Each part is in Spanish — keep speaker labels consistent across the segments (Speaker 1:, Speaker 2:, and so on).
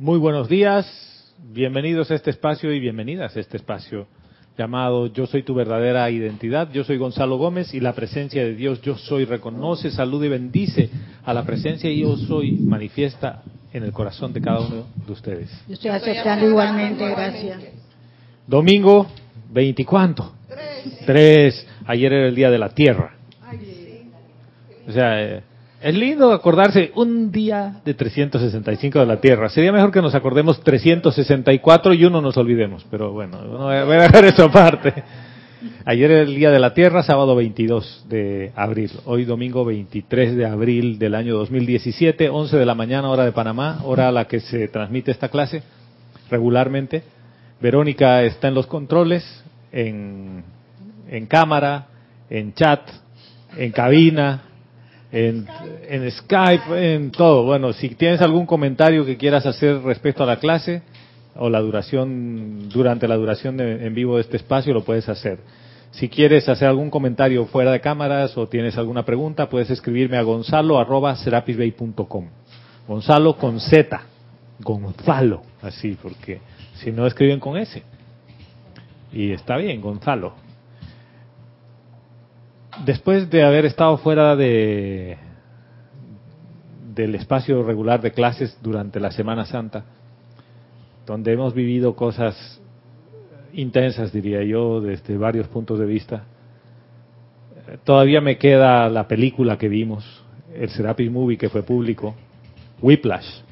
Speaker 1: Muy buenos días, bienvenidos a este espacio y bienvenidas a este espacio llamado Yo soy tu verdadera identidad. Yo soy Gonzalo Gómez y la presencia de Dios Yo soy reconoce, saluda y bendice a la presencia y Yo soy manifiesta en el corazón de cada uno de ustedes.
Speaker 2: Yo estoy aceptando igualmente, gracias.
Speaker 1: Domingo 20 cuánto? Tres. Tres. Ayer era el día de la Tierra. O sea, eh, es lindo acordarse un día de 365 de la Tierra. Sería mejor que nos acordemos 364 y uno nos olvidemos. Pero bueno, voy a dejar esa parte. Ayer era el día de la Tierra, sábado 22 de abril. Hoy domingo 23 de abril del año 2017, 11 de la mañana, hora de Panamá, hora a la que se transmite esta clase regularmente. Verónica está en los controles, en, en cámara, en chat, en cabina, en, en, Skype, en todo. Bueno, si tienes algún comentario que quieras hacer respecto a la clase o la duración, durante la duración de, en vivo de este espacio, lo puedes hacer. Si quieres hacer algún comentario fuera de cámaras o tienes alguna pregunta, puedes escribirme a gonzalo arroba Gonzalo con Z. Gonzalo, así, porque si no escriben con S. Y está bien, Gonzalo después de haber estado fuera de del espacio regular de clases durante la Semana Santa, donde hemos vivido cosas intensas, diría yo, desde varios puntos de vista, todavía me queda la película que vimos, el Serapis Movie que fue público, Whiplash.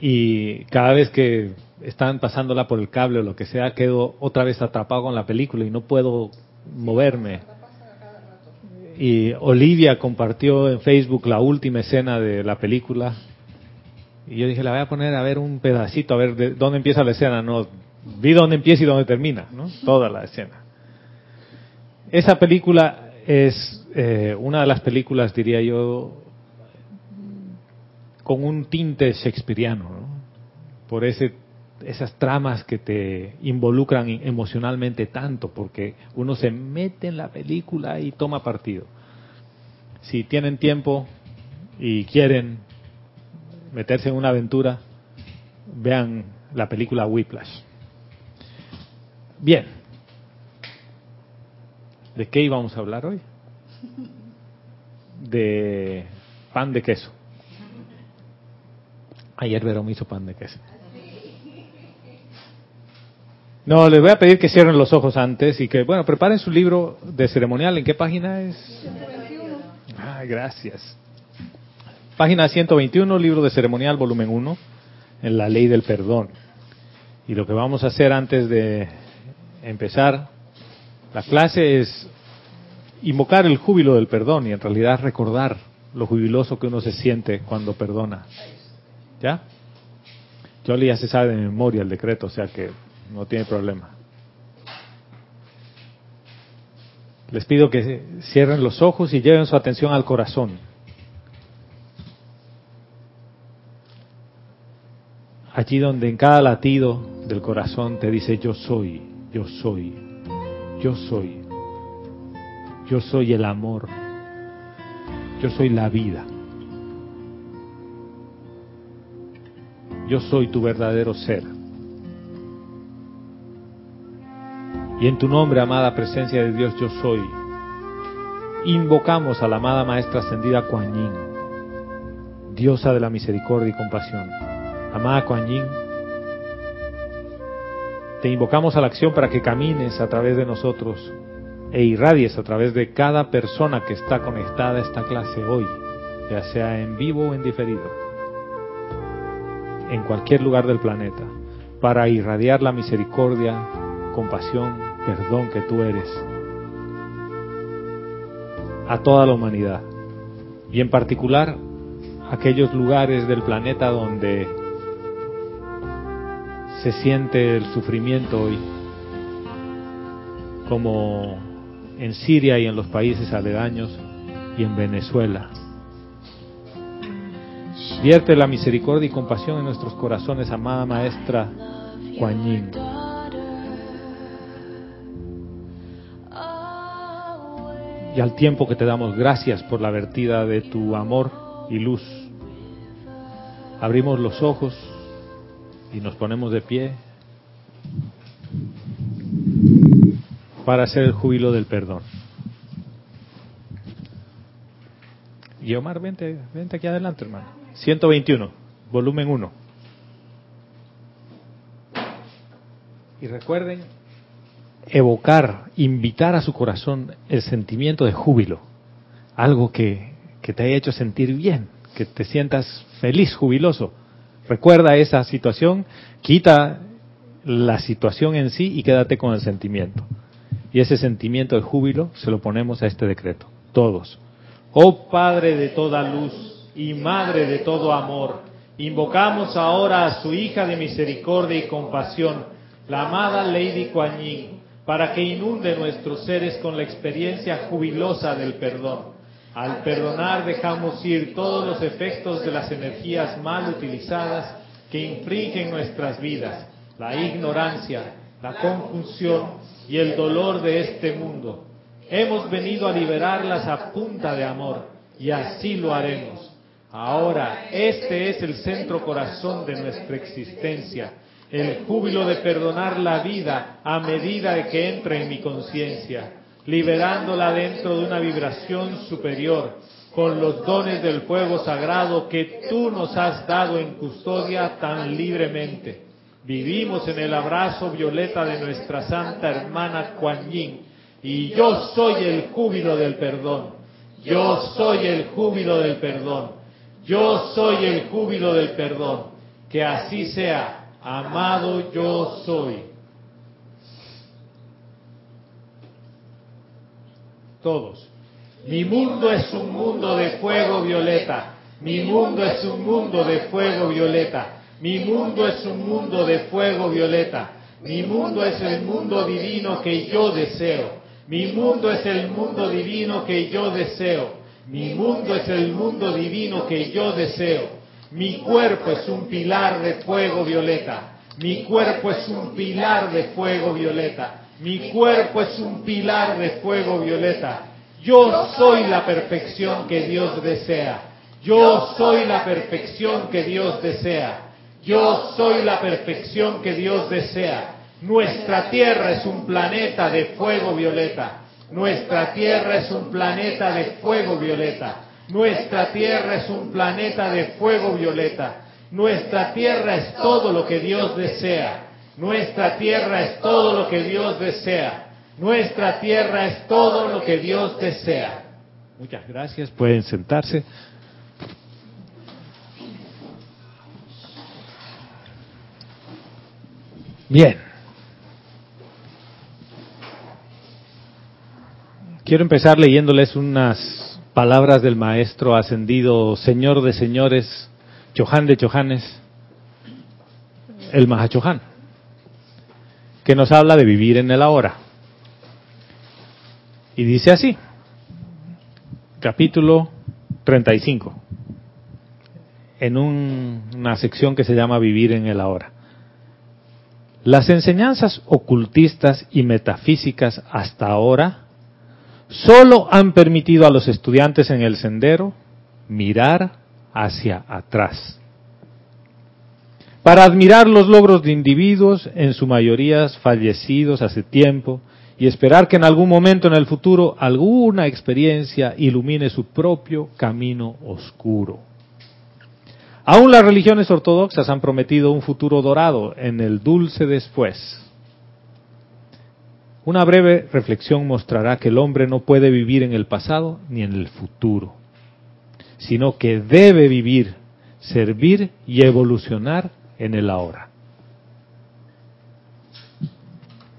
Speaker 1: Y cada vez que están pasándola por el cable o lo que sea, quedo otra vez atrapado con la película y no puedo moverme. Y Olivia compartió en Facebook la última escena de la película. Y yo dije, la voy a poner a ver un pedacito, a ver de dónde empieza la escena. No, vi dónde empieza y dónde termina, ¿no? Toda la escena. Esa película es eh, una de las películas, diría yo, con un tinte shakespeariano, ¿no? Por ese esas tramas que te involucran emocionalmente tanto, porque uno se mete en la película y toma partido. Si tienen tiempo y quieren meterse en una aventura, vean la película Whiplash. Bien. ¿De qué íbamos a hablar hoy? De pan de queso. Ayer Verón hizo pan de queso. No, les voy a pedir que cierren los ojos antes y que, bueno, preparen su libro de ceremonial. ¿En qué página es? Ah, gracias. Página 121, libro de ceremonial, volumen 1, en la ley del perdón. Y lo que vamos a hacer antes de empezar la clase es invocar el júbilo del perdón y en realidad recordar lo jubiloso que uno se siente cuando perdona. ¿Ya? Yo ya se sabe de memoria el decreto, o sea que no tiene problema. Les pido que cierren los ojos y lleven su atención al corazón. Allí donde en cada latido del corazón te dice yo soy, yo soy, yo soy, yo soy el amor, yo soy la vida, yo soy tu verdadero ser. Y en tu nombre, amada presencia de Dios, yo soy. Invocamos a la amada Maestra Ascendida Kuan Yin, diosa de la misericordia y compasión. Amada Kuan Yin, te invocamos a la acción para que camines a través de nosotros e irradies a través de cada persona que está conectada a esta clase hoy, ya sea en vivo o en diferido, en cualquier lugar del planeta, para irradiar la misericordia, compasión, perdón que tú eres a toda la humanidad y en particular aquellos lugares del planeta donde se siente el sufrimiento hoy, como en Siria y en los países aledaños y en Venezuela. Vierte la misericordia y compasión en nuestros corazones, amada maestra Kuan y al tiempo que te damos gracias por la vertida de tu amor y luz Abrimos los ojos y nos ponemos de pie para hacer el júbilo del perdón. Y Omar, vente, vente aquí adelante, hermano. 121, volumen 1. Y recuerden evocar, invitar a su corazón el sentimiento de júbilo, algo que, que te haya hecho sentir bien, que te sientas feliz, jubiloso. Recuerda esa situación, quita la situación en sí y quédate con el sentimiento. Y ese sentimiento de júbilo se lo ponemos a este decreto, todos. Oh Padre de toda luz y Madre de todo amor, invocamos ahora a su hija de misericordia y compasión, la amada Lady Kuan Yin, para que inunde nuestros seres con la experiencia jubilosa del perdón. Al perdonar dejamos ir todos los efectos de las energías mal utilizadas que infringen nuestras vidas, la ignorancia, la confusión y el dolor de este mundo. Hemos venido a liberarlas a punta de amor y así lo haremos. Ahora, este es el centro corazón de nuestra existencia, el júbilo de perdonar la vida a medida de que entra en mi conciencia, liberándola dentro de una vibración superior, con los dones del fuego sagrado que tú nos has dado en custodia tan libremente. Vivimos en el abrazo violeta de nuestra santa hermana Kuan Yin, y yo soy el júbilo del perdón. Yo soy el júbilo del perdón. Yo soy el júbilo del perdón. Que así sea. Amado yo soy. Todos. Mi mundo es un mundo de fuego violeta. Mi mundo es un mundo de fuego violeta. Mi mundo es un mundo de fuego violeta. Mi mundo es el mundo divino que yo deseo. Mi mundo es el mundo divino que yo deseo. Mi mundo es el mundo divino que yo deseo. Mi cuerpo es un pilar de fuego violeta. Mi cuerpo es un pilar de fuego violeta. Mi cuerpo es un pilar de fuego violeta. Yo soy la perfección que Dios desea. Yo soy la perfección que Dios desea. Yo soy la perfección que Dios desea. Nuestra Tierra es un planeta de fuego violeta. Nuestra Tierra es un planeta de fuego violeta. Nuestra Tierra es un planeta de fuego violeta. Nuestra Tierra es todo lo que Dios desea. Nuestra Tierra es todo lo que Dios desea. Nuestra Tierra es todo lo que Dios desea. Muchas gracias. Pueden sentarse. Bien. Quiero empezar leyéndoles unas palabras del maestro ascendido, señor de señores, Chohan de Chohanes, el Mahachohan, que nos habla de vivir en el ahora. Y dice así, capítulo 35, en una sección que se llama Vivir en el ahora. Las enseñanzas ocultistas y metafísicas hasta ahora solo han permitido a los estudiantes en el sendero mirar hacia atrás. Para admirar los logros de individuos, en su mayoría fallecidos hace tiempo, y esperar que en algún momento en el futuro alguna experiencia ilumine su propio camino oscuro. Aún las religiones ortodoxas han prometido un futuro dorado en el dulce después. Una breve reflexión mostrará que el hombre no puede vivir en el pasado ni en el futuro, sino que debe vivir, servir y evolucionar en el ahora.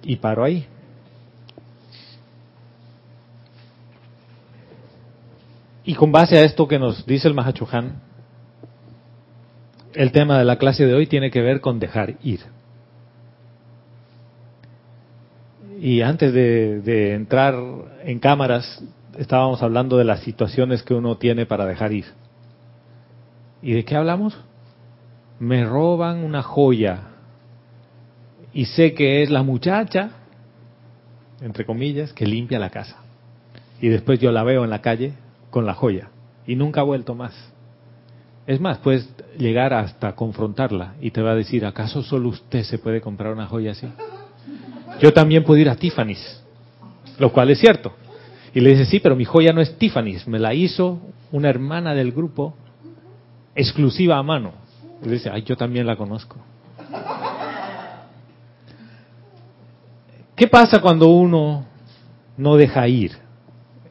Speaker 1: Y paro ahí. Y con base a esto que nos dice el Mahachohan, el tema de la clase de hoy tiene que ver con dejar ir. Y antes de, entrar en cámaras, estábamos hablando de las situaciones que uno tiene para dejar ir. ¿Y de qué hablamos? Me roban una joya y sé que es la muchacha, entre comillas, que limpia la casa. Y después yo la veo en la calle con la joya y nunca ha vuelto más. Es más, puedes llegar hasta confrontarla y te va a decir, ¿acaso solo usted se puede comprar una joya así? Yo también puedo ir a Tiffany's, lo cual es cierto. Y le dice, sí, pero mi joya no es Tiffany's, me la hizo una hermana del grupo exclusiva a mano. Y le dice, ay, yo también la conozco. ¿Qué pasa cuando uno no deja ir?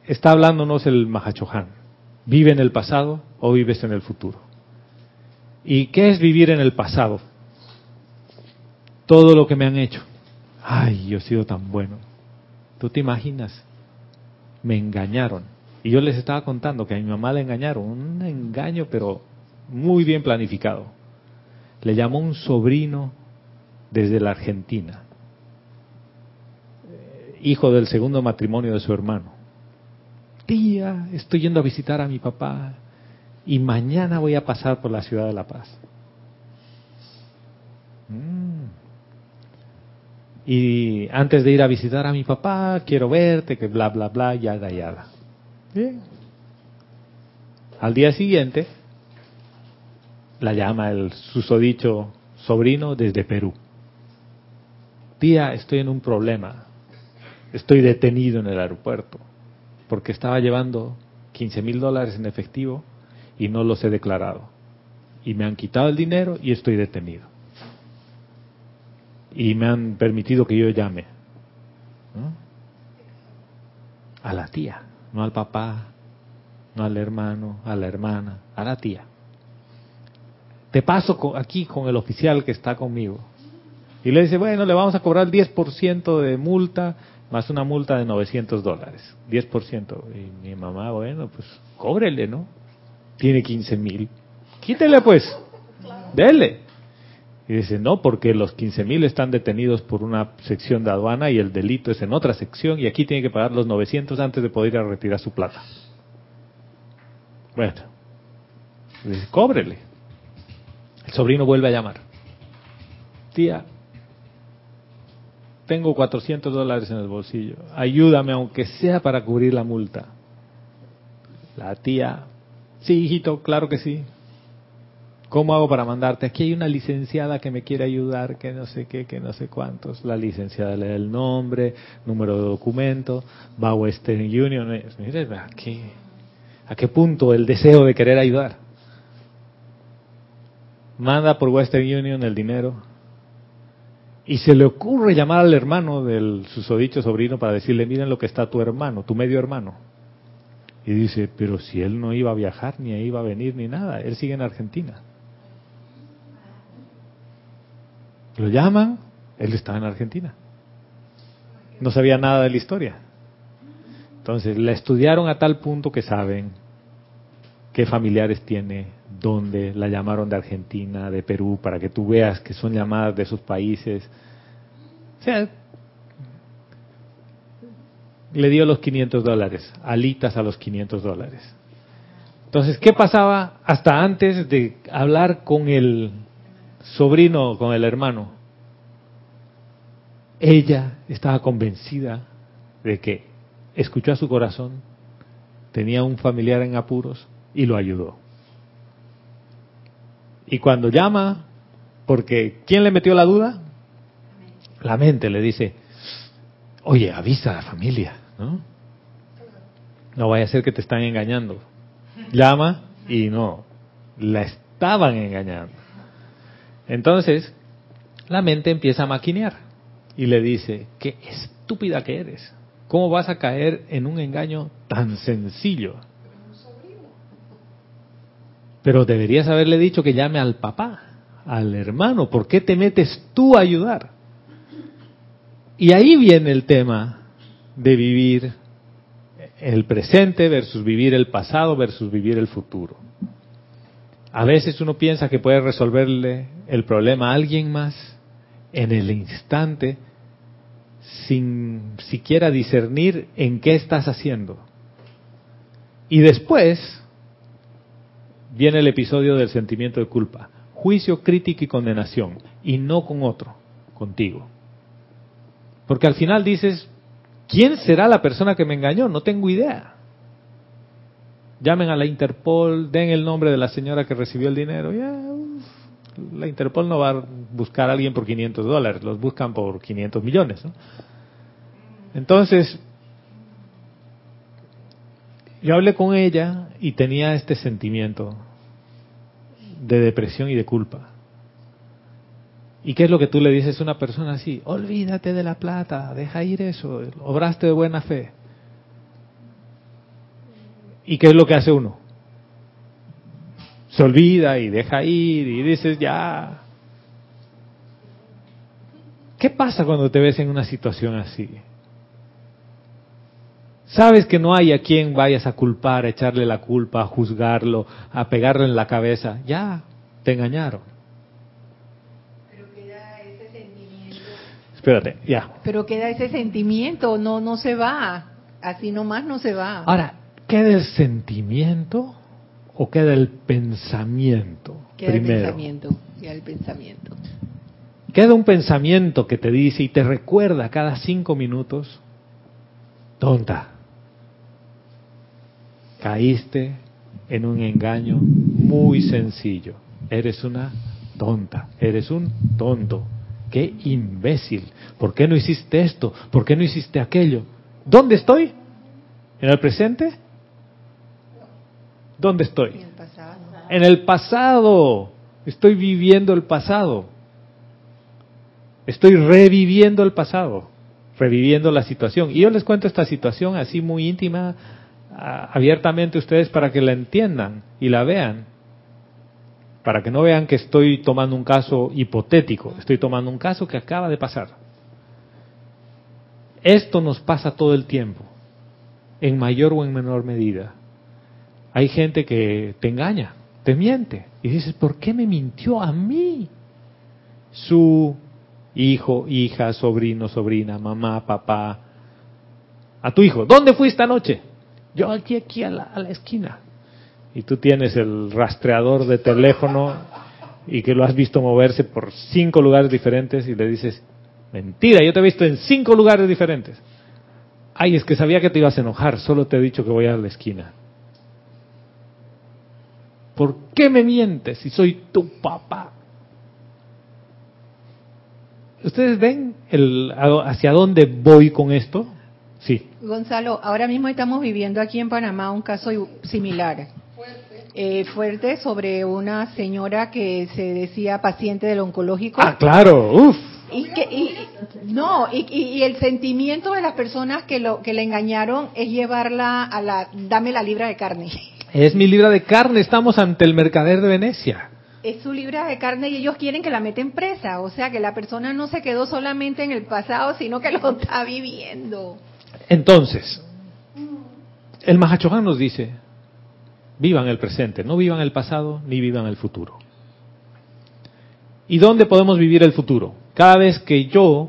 Speaker 1: Está hablándonos el Mahachohan. ¿Vive en el pasado o vives en el futuro? ¿Y qué es vivir en el pasado? Todo lo que me han hecho. Ay, yo he sido tan bueno. ¿Tú te imaginas? Me engañaron. Y yo les estaba contando que a mi mamá le engañaron. Un engaño, pero muy bien planificado. Le llamó un sobrino desde la Argentina hijo del segundo matrimonio de su hermano. Tía, estoy yendo a visitar a mi papá y mañana voy a pasar por la ciudad de La Paz. Mm. Y antes de ir a visitar a mi papá, quiero verte, que bla, bla, bla, yada, yada. Bien. Al día siguiente, la llama el susodicho sobrino desde Perú. Tía, estoy en un problema estoy detenido en el aeropuerto porque estaba llevando 15 mil dólares en efectivo y no los he declarado. Y me han quitado el dinero y estoy detenido. Y me han permitido que yo llame. A la tía, no al papá, no al hermano, a la hermana, a la tía. Te paso aquí con el oficial que está conmigo. Y le dice, bueno, le vamos a cobrar el 10% de multa más una multa de 900 dólares, 10%. Y mi mamá, bueno, pues cóbrele, ¿no? Tiene 15 mil. Quítele pues, dele. Y dice, no, porque los 15 mil están detenidos por una sección de aduana y el delito es en otra sección y aquí tiene que pagar los 900 antes de poder ir a retirar su plata. Bueno, dice, cóbrele. El sobrino vuelve a llamar. Tía, tengo 400 dólares en el bolsillo, ayúdame aunque sea para cubrir la multa. La tía, sí, hijito, claro que sí. ¿Cómo hago para mandarte? Aquí hay una licenciada que me quiere ayudar, que no sé qué, que no sé cuántos. La licenciada le da el nombre, número de documento, va a Western Union. Mire, ¿a qué, ¿a qué punto el deseo de querer ayudar? Manda por Western Union el dinero, y se le ocurre llamar al hermano del susodicho sobrino para decirle, miren lo que está tu hermano, tu medio hermano. Y dice, pero si él no iba a viajar, ni iba a venir, ni nada, él sigue en Argentina. Lo llaman, él estaba en Argentina. No sabía nada de la historia. Entonces, la estudiaron a tal punto que saben qué familiares tiene, dónde, la llamaron de Argentina, de Perú, para que tú veas que son llamadas de esos países. O sea, le dio los 500 dólares, alitas a los 500 dólares. Entonces, ¿qué pasaba hasta antes de hablar con el sobrino, con el hermano? Ella estaba convencida de que escuchó a su corazón, tenía un familiar en apuros y lo ayudó. Y cuando llama, porque ¿quién le metió la duda? La mente le dice, oye, avisa a la familia, ¿no? No vaya a ser que te están engañando. Llama y no, la estaban engañando. Entonces, la mente empieza a maquinear y le dice, qué estúpida que eres. ¿Cómo vas a caer en un engaño tan sencillo? Pero deberías haberle dicho que llame al papá, al hermano. ¿Por qué te metes tú a ayudar? Y ahí viene el tema de vivir el presente versus vivir el pasado versus vivir el futuro. A veces uno piensa que puede resolverle el problema a alguien más en el instante sin siquiera discernir en qué estás haciendo. Y después viene el episodio del sentimiento de culpa. Juicio, crítica y condenación. Y no con otro, contigo. Porque al final dices, ¿quién será la persona que me engañó? No tengo idea. llamen a la Interpol, den el nombre de la señora que recibió el dinero. La Interpol no va a buscar a alguien por 500 dólares, los buscan por 500 millones. Entonces, yo hablé con ella y tenía este sentimiento de depresión y de culpa. ¿Y qué es lo que tú le dices a una persona así? Olvídate de la plata, deja ir eso, obraste de buena fe. ¿Y qué es lo que hace uno? Se olvida y deja ir y dices ya. ¿Qué pasa cuando te ves en una situación así? Sabes que no hay a quien vayas a culpar, a echarle la culpa, a juzgarlo, a pegarle en la cabeza. Ya, te engañaron.
Speaker 2: Pero queda ese sentimiento.
Speaker 1: Espérate, ya.
Speaker 2: Pero queda ese sentimiento, no, no se va. Así nomás no se va.
Speaker 1: Ahora, ¿queda el sentimiento o queda el pensamiento?
Speaker 2: Queda
Speaker 1: primero?
Speaker 2: el pensamiento, queda el pensamiento.
Speaker 1: Queda un pensamiento que te dice y te recuerda cada cinco minutos, tonta, caíste en un engaño muy sencillo. Eres una tonta, eres un tonto. Qué imbécil. ¿Por qué no hiciste esto? ¿Por qué no hiciste aquello? ¿Dónde estoy? ¿En el presente? ¿Dónde estoy?
Speaker 2: En el pasado.
Speaker 1: En el pasado. Estoy viviendo el pasado. Estoy reviviendo el pasado, reviviendo la situación. Y yo les cuento esta situación así muy íntima, abiertamente a ustedes para que la entiendan y la vean. Para que no vean que estoy tomando un caso hipotético, estoy tomando un caso que acaba de pasar. Esto nos pasa todo el tiempo, en mayor o en menor medida. Hay gente que te engaña, te miente, y dices, ¿por qué me mintió a mí? Su hijo, hija, sobrino, sobrina, mamá, papá, a tu hijo, ¿dónde fuiste anoche? Yo aquí, aquí a la, esquina. Y tú tienes el rastreador de teléfono y que lo has visto moverse por cinco lugares diferentes y le dices, mentira, yo te he visto en cinco lugares diferentes. Ay, es que sabía que te ibas a enojar, solo te he dicho que voy a la esquina. ¿Por qué me mientes si soy tu papá? ¿Ustedes ven el, hacia dónde voy con esto? Sí.
Speaker 2: Gonzalo, ahora mismo estamos viviendo aquí en Panamá un caso similar. Eh, fuerte sobre una señora que se decía paciente del oncológico.
Speaker 1: Ah, claro, uff.
Speaker 2: Y que, y- y- no, y el sentimiento de las personas que lo que le engañaron es llevarla a la, dame la libra de carne.
Speaker 1: Es mi libra de carne, estamos ante el mercader de Venecia.
Speaker 2: Es su libra de carne y ellos quieren que la meten presa. O sea, que la persona no se quedó solamente en el pasado, sino que lo está viviendo.
Speaker 1: Entonces, el Mahachohan nos dice, vivan el presente, no vivan el pasado ni vivan el futuro. ¿Y dónde podemos vivir el futuro? Cada vez que yo,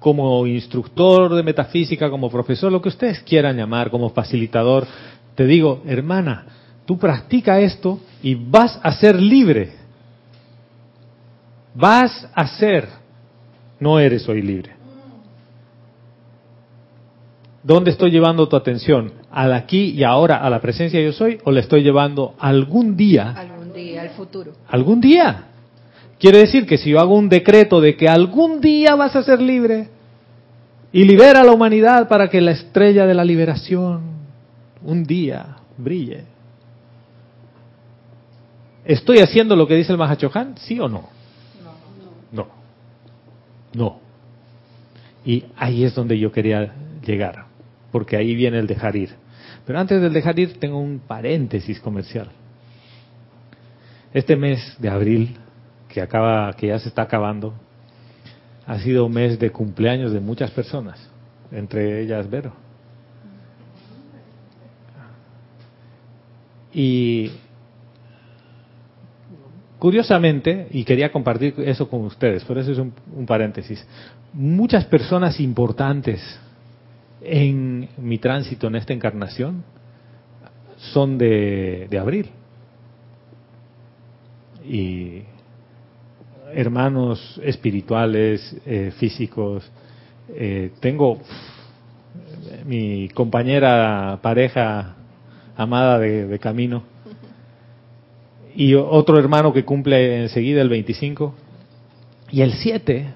Speaker 1: como instructor de metafísica, como profesor, lo que ustedes quieran llamar, como facilitador, te digo, hermana, tú practica esto y vas a ser libre. Vas a ser, no eres hoy libre. ¿Dónde estoy llevando tu atención? ¿Al aquí y ahora, a la presencia yo soy? ¿O le estoy llevando algún día?
Speaker 2: Algún día, al futuro.
Speaker 1: ¿Algún día? Quiere decir que si yo hago un decreto de que algún día vas a ser libre y libera a la humanidad para que la estrella de la liberación un día brille. ¿Estoy haciendo lo que dice el Mahachohan? ¿Sí o no? No. No. Y ahí es donde yo quería llegar, porque ahí viene el dejar ir. Pero antes del dejar ir tengo un paréntesis comercial. Este mes de abril, que acaba, que ya se está acabando, ha sido un mes de cumpleaños de muchas personas, entre ellas Vero. Y curiosamente, y quería compartir eso con ustedes, por eso es un, paréntesis, muchas personas importantes en mi tránsito en esta encarnación son de, de abril. Y hermanos espirituales, eh, físicos, eh, tengo mi compañera pareja amada de, de camino. Y otro hermano que cumple enseguida el 25. Y el 7,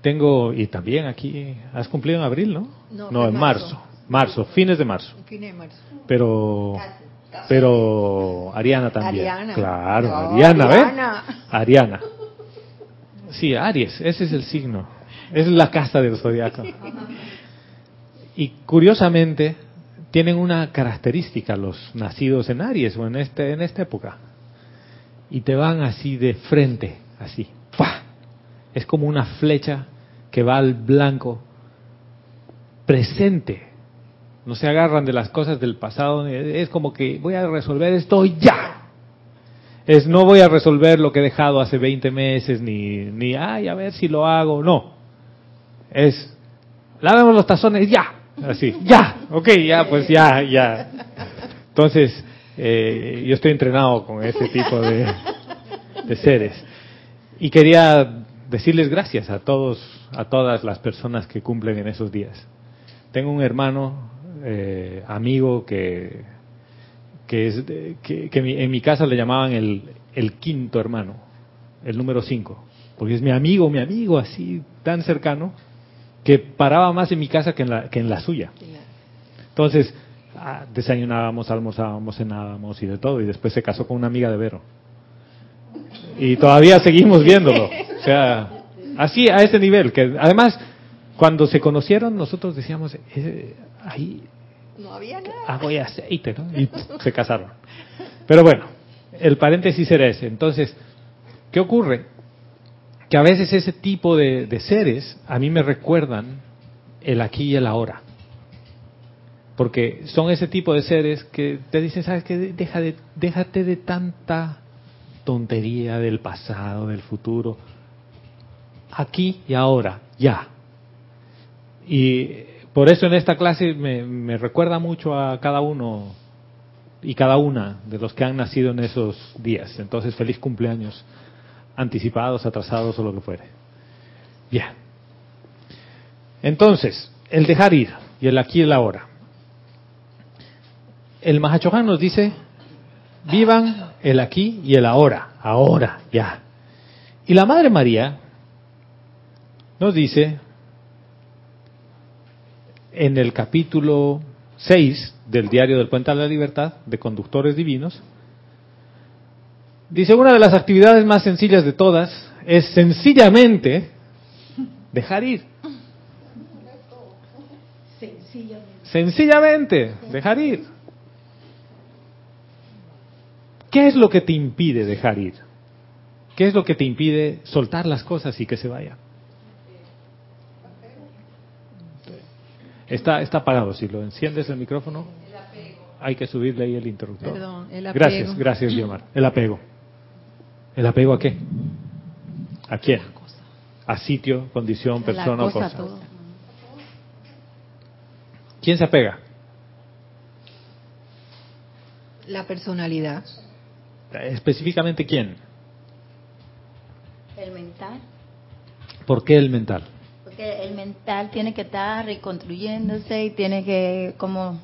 Speaker 1: tengo, y también aquí, has cumplido en abril, ¿no?
Speaker 2: No,
Speaker 1: en
Speaker 2: en
Speaker 1: marzo.
Speaker 2: marzo.
Speaker 1: marzo. fines de marzo.
Speaker 2: Fin de marzo.
Speaker 1: Pero, pero Ariana también.
Speaker 2: Ariana.
Speaker 1: Claro,
Speaker 2: No,
Speaker 1: Ariana.
Speaker 2: Ariana.
Speaker 1: Ariana. Sí, Aries, ese es el signo. Es la casa del zodiaco. Y curiosamente, tienen una característica los nacidos en Aries o en, este, en esta época. Y te van así de frente, así. ¡Pah! Es como una flecha que va al blanco presente. No se agarran de las cosas del pasado. Es como que voy a resolver esto ya. Es no voy a resolver lo que he dejado hace 20 meses, ni, ni, ay, a ver si lo hago. No. Es, lavemos los tazones ya. Así, ya. Ok, ya, pues ya, ya. Entonces, eh, yo estoy entrenado con ese tipo de, seres. Y quería decirles gracias a todos, a todas las personas que cumplen en esos días. Tengo un hermano, eh, amigo que, que es que, que en mi casa le llamaban el, el quinto hermano, el número cinco, porque es mi amigo, mi amigo así tan cercano que paraba más en mi casa que en la, que en la suya. Entonces, ah, desayunábamos, almorzábamos, cenábamos y de todo, y después se casó con una amiga de Vero. Y todavía seguimos viéndolo. O sea, así a ese nivel, que además, cuando se conocieron, nosotros decíamos, eh, ahí
Speaker 2: No había nada.
Speaker 1: agua y aceite, ¿no? Y se casaron. Pero bueno, el paréntesis era ese. Entonces, ¿qué ocurre? Que a veces ese tipo de, seres a mí me recuerdan el aquí y el ahora. Porque son ese tipo de seres que te dicen, ¿sabes qué? Deja de, déjate de tanta tontería del pasado, del futuro. Aquí y ahora, ya. Y por eso en esta clase me recuerda mucho a cada uno y cada una de los que han nacido en esos días. Entonces, feliz cumpleaños, anticipados, atrasados o lo que fuere. Bien. Entonces, el dejar ir y el aquí y el ahora. El Mahachohan nos dice, vivan el aquí y el ahora, ahora, ya. Y la Madre María nos dice, en el capítulo 6 del diario del Puente a la Libertad, de Conductores Divinos, dice, una de las actividades más sencillas de todas es sencillamente dejar ir. Sencillamente, dejar ir. ¿Qué es lo que te impide dejar ir? ¿Qué es lo que te impide soltar las cosas y que se vayan? Está, está apagado. Si lo enciendes el micrófono, hay que subirle ahí el interruptor.
Speaker 2: Perdón, el apego.
Speaker 1: Gracias, gracias, Guiomar. El apego. ¿El apego a qué? ¿A quién? A sitio, condición, persona o cosa.
Speaker 2: todo.
Speaker 1: ¿Quién se apega?
Speaker 2: La personalidad.
Speaker 1: Específicamente quién.
Speaker 3: El mental.
Speaker 1: ¿Por qué el mental?
Speaker 3: Porque el mental tiene que estar reconstruyéndose y tiene que, como,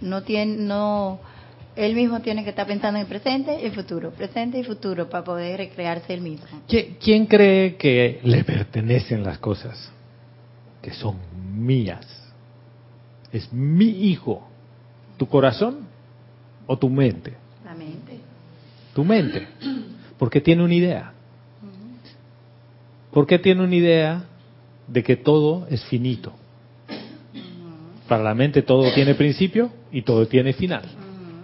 Speaker 3: no tiene, no, él mismo tiene que estar pensando en el presente y el futuro, presente y futuro, para poder recrearse él mismo.
Speaker 1: ¿Qui- ¿Quién cree que le pertenecen las cosas? Que son mías. Es mi hijo. ¿Tu corazón o tu mente?
Speaker 3: La mente.
Speaker 1: Tu mente. Porque tiene una idea. ¿Por qué tiene una idea de que todo es finito? Para la mente todo tiene principio y todo tiene final.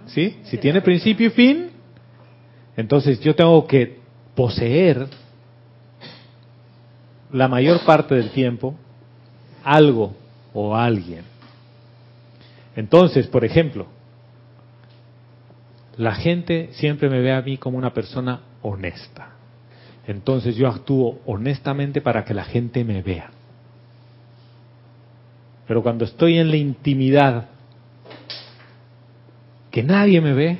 Speaker 1: ¿Sí? Si tiene principio y fin, entonces yo tengo que poseer la mayor parte del tiempo algo o alguien. Entonces, por ejemplo, la gente siempre me ve a mí como una persona honesta. Entonces yo actúo honestamente para que la gente me vea. Pero cuando estoy en la intimidad, que nadie me ve.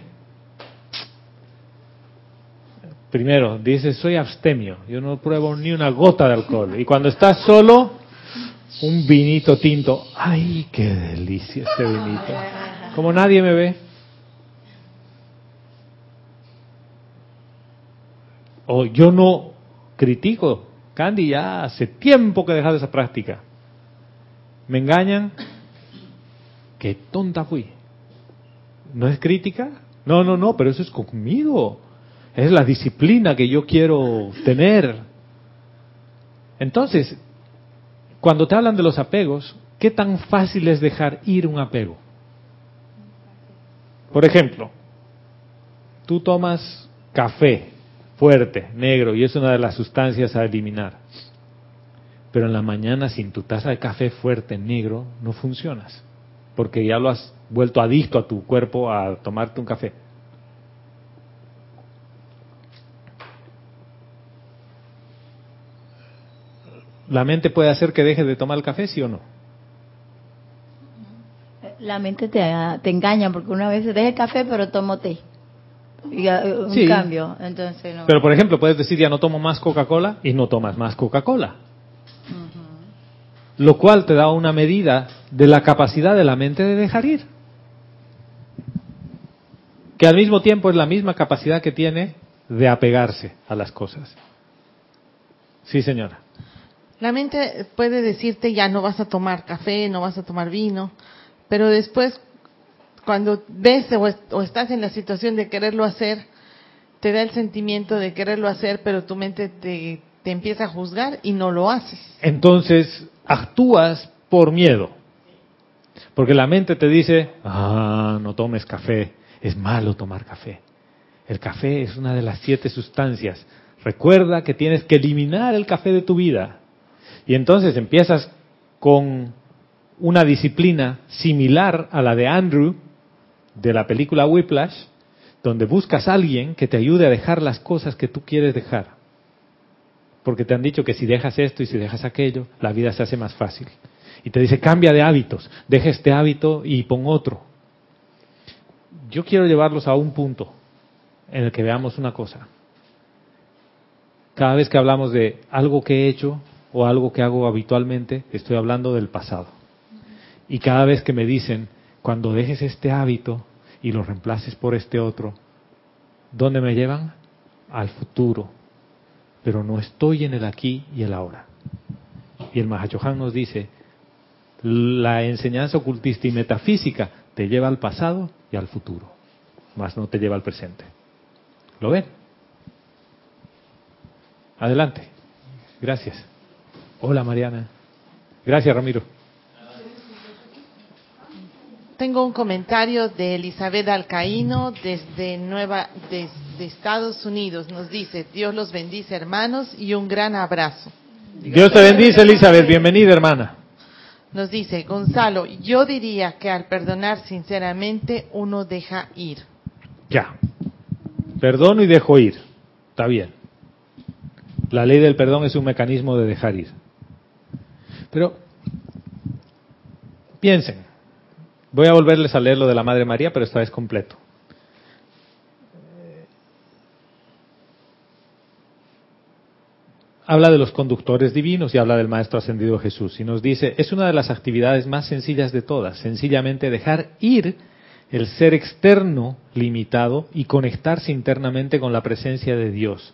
Speaker 1: Primero, dice, soy abstemio, yo no pruebo ni una gota de alcohol. Y cuando estás solo, un vinito tinto. ¡Ay, qué delicia este vinito! Como nadie me ve. O yo no critico. Candy, ya hace tiempo que he dejado esa práctica. Me engañan. ¡Qué tonta fui! ¿No es crítica? No, no, no, pero eso es conmigo. Es la disciplina que yo quiero tener. Entonces, cuando te hablan de los apegos, ¿qué tan fácil es dejar ir un apego? Por ejemplo, tú tomas café fuerte, negro, y es una de las sustancias a eliminar. Pero en la mañana sin tu taza de café fuerte, negro, no funcionas, porque ya lo has vuelto adicto a tu cuerpo a tomarte un café. ¿La mente puede hacer que dejes de tomar el café, sí o no?
Speaker 3: La mente te, te engaña porque una vez deja el café pero tomo té. Y, un cambio, entonces no.
Speaker 1: Pero por ejemplo, puedes decir ya no tomo más Coca-Cola y no tomas más Coca-Cola. Lo cual te da una medida de la capacidad de la mente de dejar ir. Que al mismo tiempo es la misma capacidad que tiene de apegarse a las cosas. Sí, señora.
Speaker 4: La mente puede decirte ya no vas a tomar café, no vas a tomar vino, pero después cuando ves o, estás en la situación de quererlo hacer, te da el sentimiento de quererlo hacer, pero tu mente te, te empieza a juzgar y no lo haces.
Speaker 1: Entonces actúas por miedo, porque la mente te dice, ah, no tomes café, es malo tomar café. El café es una de las siete sustancias. Recuerda que tienes que eliminar el café de tu vida. Y entonces empiezas con una disciplina similar a la de Andrew de la película Whiplash, donde buscas a alguien que te ayude a dejar las cosas que tú quieres dejar. Porque te han dicho que si dejas esto y si dejas aquello, la vida se hace más fácil. Y te dice, cambia de hábitos, deja este hábito y pon otro. Yo quiero llevarlos a un punto en el que veamos una cosa. Cada vez que hablamos de algo que he hecho o algo que hago habitualmente, estoy hablando del pasado. Y cada vez que me dicen, cuando dejes este hábito y lo reemplaces por este otro, ¿dónde me llevan? Al futuro. Pero no estoy en el aquí y el ahora. Y el Mahachohan nos dice, la enseñanza ocultista y metafísica te lleva al pasado y al futuro, más no te lleva al presente. ¿Lo ven? Adelante. Gracias. Hola Mariana. Gracias Ramiro.
Speaker 4: Tengo un comentario de Elizabeth Alcaíno desde Nueva, desde Estados Unidos. Nos dice, Dios los bendice hermanos y un gran abrazo.
Speaker 1: Dios te bendice Elizabeth, bienvenida hermana.
Speaker 4: Nos dice, Gonzalo, yo diría que al perdonar sinceramente uno deja ir.
Speaker 1: Ya, perdono y dejo ir. Está bien. La ley del perdón es un mecanismo de dejar ir. Pero piensen, voy a volverles a leer lo de la Madre María, pero esta vez completo. Habla de los conductores divinos y habla del Maestro Ascendido Jesús y nos dice, es una de las actividades más sencillas de todas, sencillamente dejar ir el ser externo limitado y conectarse internamente con la presencia de Dios,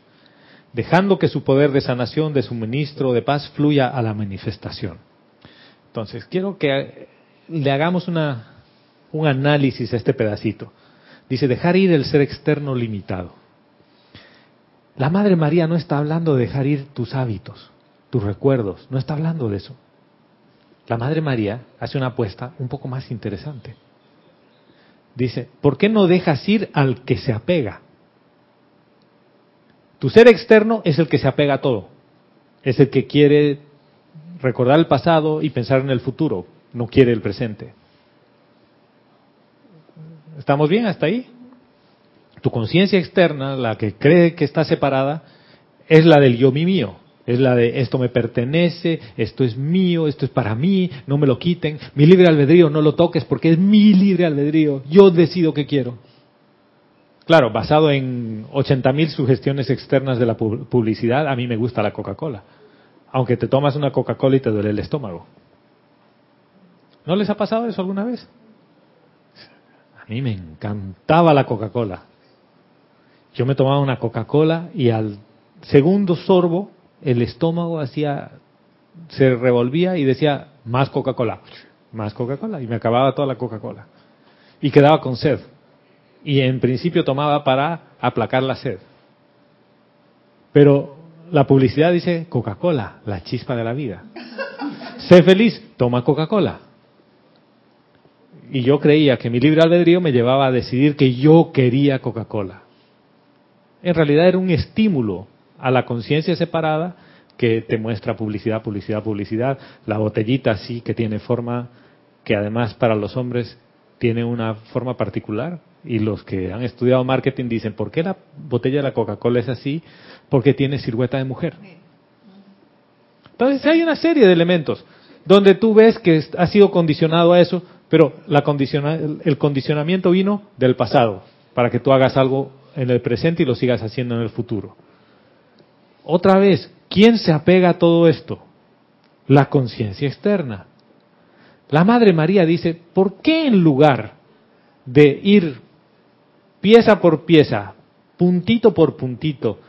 Speaker 1: dejando que su poder de sanación, de suministro, de paz fluya a la manifestación. Entonces, quiero que le hagamos una, un análisis a este pedacito. Dice, dejar ir el ser externo limitado. La Madre María no está hablando de dejar ir tus hábitos, tus recuerdos, no está hablando de eso. La Madre María hace una apuesta un poco más interesante. Dice, ¿por qué no dejas ir al que se apega? Tu ser externo es el que se apega a todo. Es el que quiere recordar el pasado y pensar en el futuro, no quiere el presente. ¿Estamos bien hasta ahí? Tu conciencia externa, la que cree que está separada, es la del yo mi mío. Es la de esto me pertenece, esto es mío, esto es para mí, no me lo quiten. Mi libre albedrío no lo toques porque es mi libre albedrío. Yo decido qué quiero. Claro, basado en 80.000 sugestiones externas de la publicidad, a mí me gusta la Coca-Cola. Aunque te tomas una Coca-Cola y te duele el estómago. ¿No les ha pasado eso alguna vez? Mí me encantaba la Coca-Cola. Yo me tomaba una Coca-Cola y al segundo sorbo el estómago hacía, se revolvía y decía, más Coca-Cola, más Coca-Cola, y me acababa toda la Coca-Cola. Y quedaba con sed. Y en principio tomaba para aplacar la sed. Pero la publicidad dice Coca-Cola, la chispa de la vida. Sé feliz, toma Coca-Cola. Y yo creía que mi libre albedrío me llevaba a decidir que yo quería Coca-Cola. En realidad era un estímulo a la conciencia separada que te muestra publicidad, publicidad, publicidad. La botellita así que tiene forma, que además para los hombres tiene una forma particular. Y los que han estudiado marketing dicen, ¿por qué la botella de la Coca-Cola es así? Porque tiene silueta de mujer. Entonces hay una serie de elementos donde tú ves que ha sido condicionado a eso, pero la condiciona, el condicionamiento vino del pasado, para que tú hagas algo en el presente y lo sigas haciendo en el futuro. Otra vez, ¿quién se apega a todo esto? La conciencia externa. La Madre María dice, ¿por qué en lugar de ir pieza por pieza, puntito por puntito,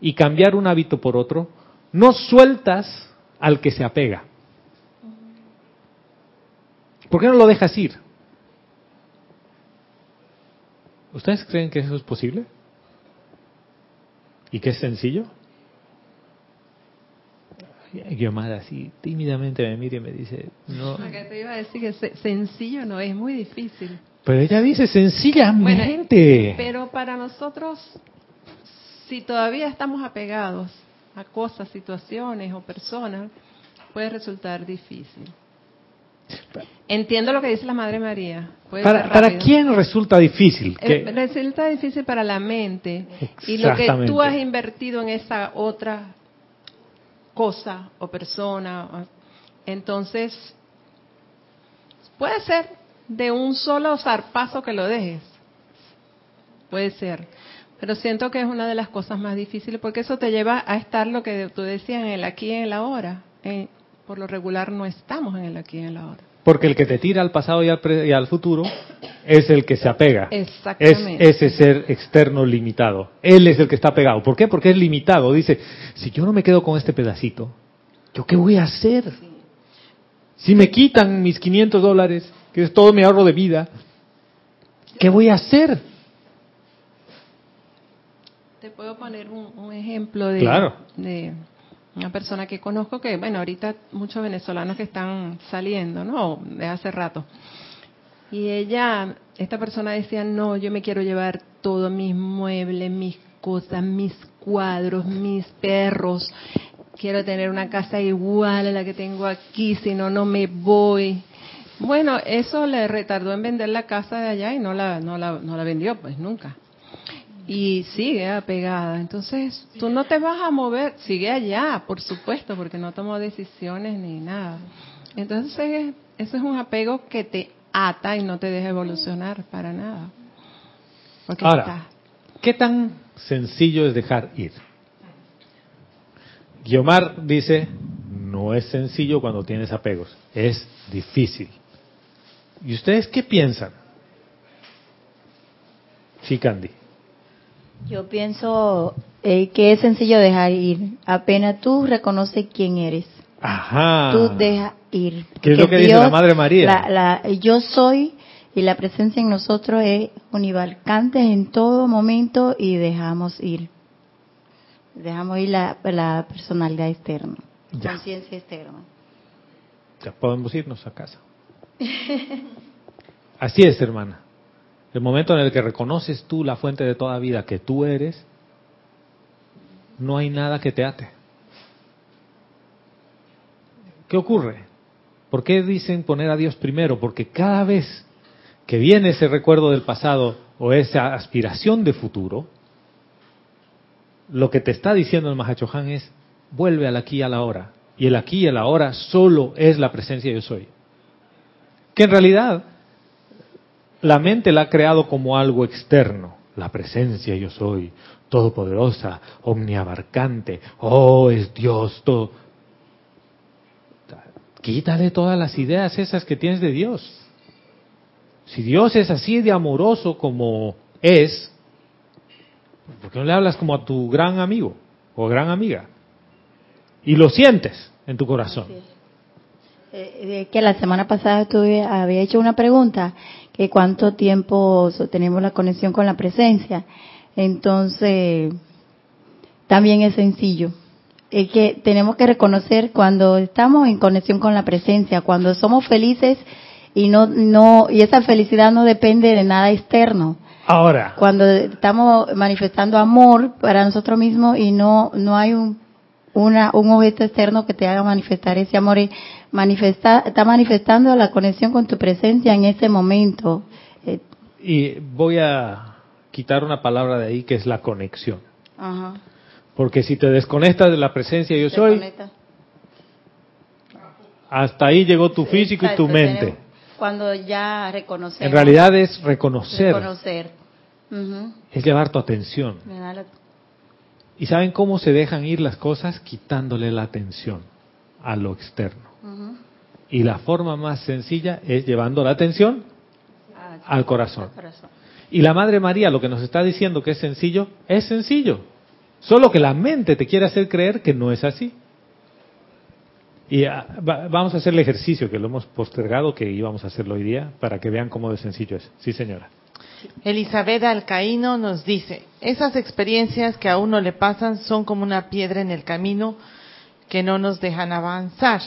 Speaker 1: y cambiar un hábito por otro, no sueltas al que se apega? ¿Por qué no lo dejas ir? ¿Ustedes creen que eso es posible? ¿Y que es sencillo? Guiomar así tímidamente me mira y me dice, no.
Speaker 5: Acá te iba a decir que sencillo no es muy difícil.
Speaker 1: Pero ella dice sencillamente.
Speaker 5: pero para nosotros, si todavía estamos apegados a cosas, situaciones o personas, puede resultar difícil. Entiendo lo que dice la Madre María.
Speaker 1: Para, ¿Para, quién resulta difícil?
Speaker 5: Eh, resulta difícil para la mente. Y lo que tú has invertido en esa otra cosa o persona. Entonces, puede ser de un solo zarpazo que lo dejes. Puede ser. Pero siento que es una de las cosas más difíciles porque eso te lleva a estar lo que tú decías en el aquí y en el ahora. Eh, por lo regular no estamos en el aquí y en el ahora.
Speaker 1: Porque el que te tira al pasado y al, futuro es el que se apega.
Speaker 5: Exactamente.
Speaker 1: Es ese ser externo limitado. Él es el que está pegado. ¿Por qué? Porque es limitado. Dice, si yo no me quedo con este pedacito, ¿yo qué voy a hacer? Si me quitan mis 500 dólares, que es todo mi ahorro de vida, ¿qué voy a hacer?
Speaker 5: Te puedo poner un, ejemplo de,
Speaker 1: claro.
Speaker 5: de una persona que conozco que, bueno, ahorita muchos venezolanos que están saliendo, ¿no? De hace rato. Y ella, esta persona decía, no, yo me quiero llevar todos mis muebles, mis cosas, mis cuadros, mis perros. Quiero tener una casa igual a la que tengo aquí, si no, no me voy. Bueno, eso le retardó en vender la casa de allá y no la, no la, no la vendió, pues nunca y sigue apegada. Entonces, tú no te vas a mover, sigue allá, por supuesto, porque no tomó decisiones ni nada. Entonces, eso es un apego que te ata y no te deja evolucionar para nada.
Speaker 1: Ahora, ¿qué tan sencillo es dejar ir? Guiomar dice, no es sencillo cuando tienes apegos, es difícil. ¿Y ustedes qué piensan? Sí, Candy.
Speaker 3: Yo pienso eh, que es sencillo dejar ir. Apenas tú reconoces quién eres.
Speaker 1: Ajá.
Speaker 3: Tú dejas ir.
Speaker 1: ¿Qué es lo que dice la Madre María?
Speaker 3: La, yo soy y la presencia en nosotros es univalcante en todo momento y dejamos ir. Dejamos ir la, la personalidad externa, conciencia externa.
Speaker 1: Ya podemos irnos a casa. Así es, hermana. El momento en el que reconoces tú la fuente de toda vida que tú eres, no hay nada que te ate. ¿Qué ocurre? ¿Por qué dicen poner a Dios primero? Porque cada vez que viene ese recuerdo del pasado o esa aspiración de futuro, lo que te está diciendo el Mahachohan es, vuelve al aquí y a la hora. Y el aquí y el ahora solo es la presencia yo soy. Que en realidad la mente la ha creado como algo externo. La presencia yo soy, todopoderosa, omniabarcante, oh, es Dios, todo. Quítale todas las ideas esas que tienes de Dios. Si Dios es así de amoroso como es, ¿por qué no le hablas como a tu gran amigo? o gran amiga. Y lo sientes en tu corazón.
Speaker 3: Eh, que la semana pasada tuve, había hecho una pregunta, que cuánto tiempo tenemos la conexión con la presencia. Entonces, también es sencillo. Es que tenemos que reconocer cuando estamos en conexión con la presencia, cuando somos felices y no, no, y esa felicidad no depende de nada externo.
Speaker 1: Ahora.
Speaker 3: Cuando estamos manifestando amor para nosotros mismos y no, no hay un, una, un objeto externo que te haga manifestar ese amor y manifesta, está manifestando la conexión con tu presencia en ese momento. Eh,
Speaker 1: y voy a quitar una palabra de ahí que es la conexión.
Speaker 3: Ajá.
Speaker 1: Porque si te desconectas de la presencia yo soy, hasta ahí llegó tu físico y tu mente.
Speaker 3: tenemos- Cuando ya reconocemos.
Speaker 1: En realidad es reconocer,
Speaker 3: Reconocer.
Speaker 1: Es llevar tu atención. ¿Y saben cómo se dejan ir las cosas? Quitándole la atención a lo externo. Y la forma más sencilla es llevando la atención
Speaker 3: Ah,
Speaker 1: al corazón.
Speaker 3: al corazón.
Speaker 1: Y la Madre María lo que nos está diciendo que es sencillo, es sencillo. Solo que la mente te quiere hacer creer que no es así. Y ah, va- vamos a hacer el ejercicio que lo hemos postergado, que íbamos a hacerlo hoy día, para que vean cómo de sencillo es. Sí, señora.
Speaker 4: Elizabeth Alcaíno nos dice, esas experiencias que a uno le pasan son como una piedra en el camino que no nos dejan avanzar.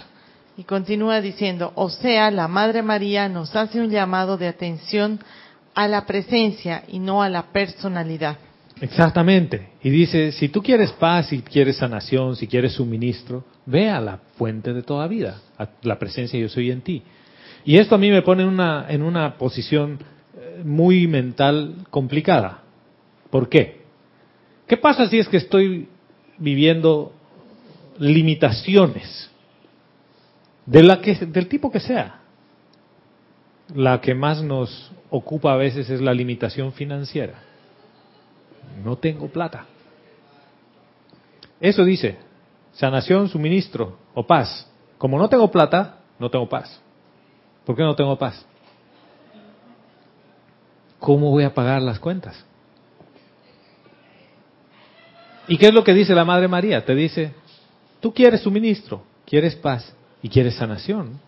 Speaker 4: Y continúa diciendo, o sea, la Madre María nos hace un llamado de atención a la presencia y no a la personalidad.
Speaker 1: Exactamente. Y dice, si tú quieres paz, si quieres sanación, si quieres suministro, ve a la fuente de toda vida, a la presencia yo soy en ti. Y esto a mí me pone en una, en una posición muy mental complicada. ¿Por qué? ¿Qué pasa si es que estoy viviendo limitaciones de la que, del tipo que sea? La que más nos ocupa a veces es la limitación financiera no tengo plata. Eso dice, sanación, suministro o paz. Como no tengo plata, no tengo paz. ¿Por qué no tengo paz? ¿Cómo voy a pagar las cuentas? ¿Y qué es lo que dice la Madre María? Te dice, tú quieres suministro, quieres paz y quieres sanación.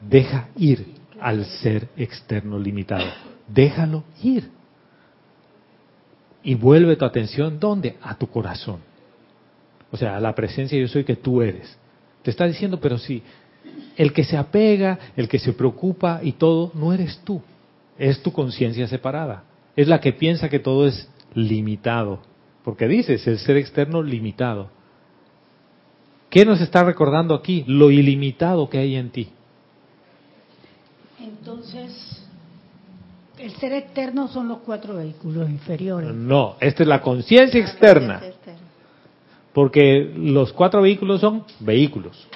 Speaker 1: Deja ir al ser externo limitado. Déjalo ir y vuelve tu atención ¿dónde? A tu corazón. O sea, a la presencia yo soy que tú eres. Te está diciendo, pero sí, el que se apega, el que se preocupa y todo, no eres tú. Es tu conciencia separada. Es la que piensa que todo es limitado. Porque dices, el ser externo limitado. ¿Qué nos está recordando aquí? Lo ilimitado que hay en ti.
Speaker 6: Entonces, el ser externo son los cuatro vehículos inferiores.
Speaker 1: No, esta es la conciencia externa. Porque los cuatro vehículos son vehículos.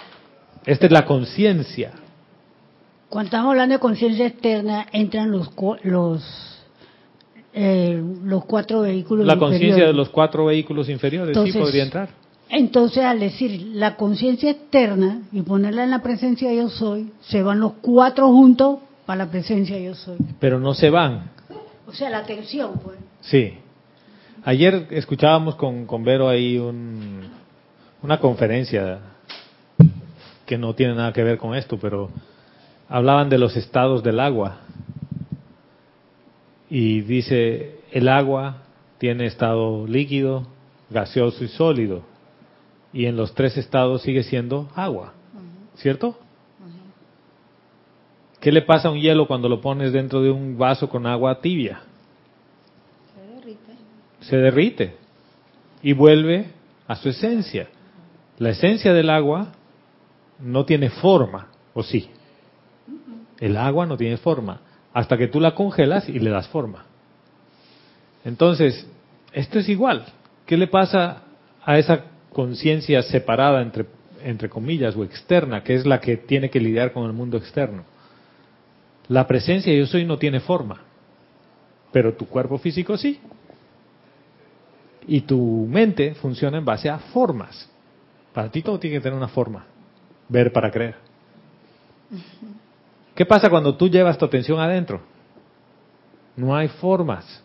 Speaker 1: Esta es la conciencia.
Speaker 6: Cuando estamos hablando de conciencia externa, entran los los eh, los cuatro vehículos
Speaker 1: La conciencia de los cuatro vehículos inferiores sí podría entrar.
Speaker 6: Entonces, al decir la conciencia externa y ponerla en la presencia yo soy, se van los cuatro juntos para la presencia yo soy.
Speaker 1: Pero no se van.
Speaker 6: O sea, la atención, pues.
Speaker 1: Sí. Ayer escuchábamos con, con Vero ahí un- una conferencia que no tiene nada que ver con esto, pero hablaban de los estados del agua. Y dice, el agua tiene estado líquido, gaseoso y sólido. Y en los tres estados sigue siendo agua. ¿Cierto? ¿Qué le pasa a un hielo cuando lo pones dentro de un vaso con agua tibia? se derrite y vuelve a su esencia. La esencia del agua no tiene forma, ¿o sí? El agua no tiene forma, hasta que tú la congelas y le das forma. Entonces, esto es igual. ¿Qué le pasa a esa conciencia separada, entre, entre comillas, o externa, que es la que tiene que lidiar con el mundo externo? La presencia yo soy no tiene forma, pero tu cuerpo físico sí y tu mente funciona en base a formas. Para ti todo tiene que tener una forma. Ver para creer. ¿Qué pasa cuando tú llevas tu atención adentro? No hay formas.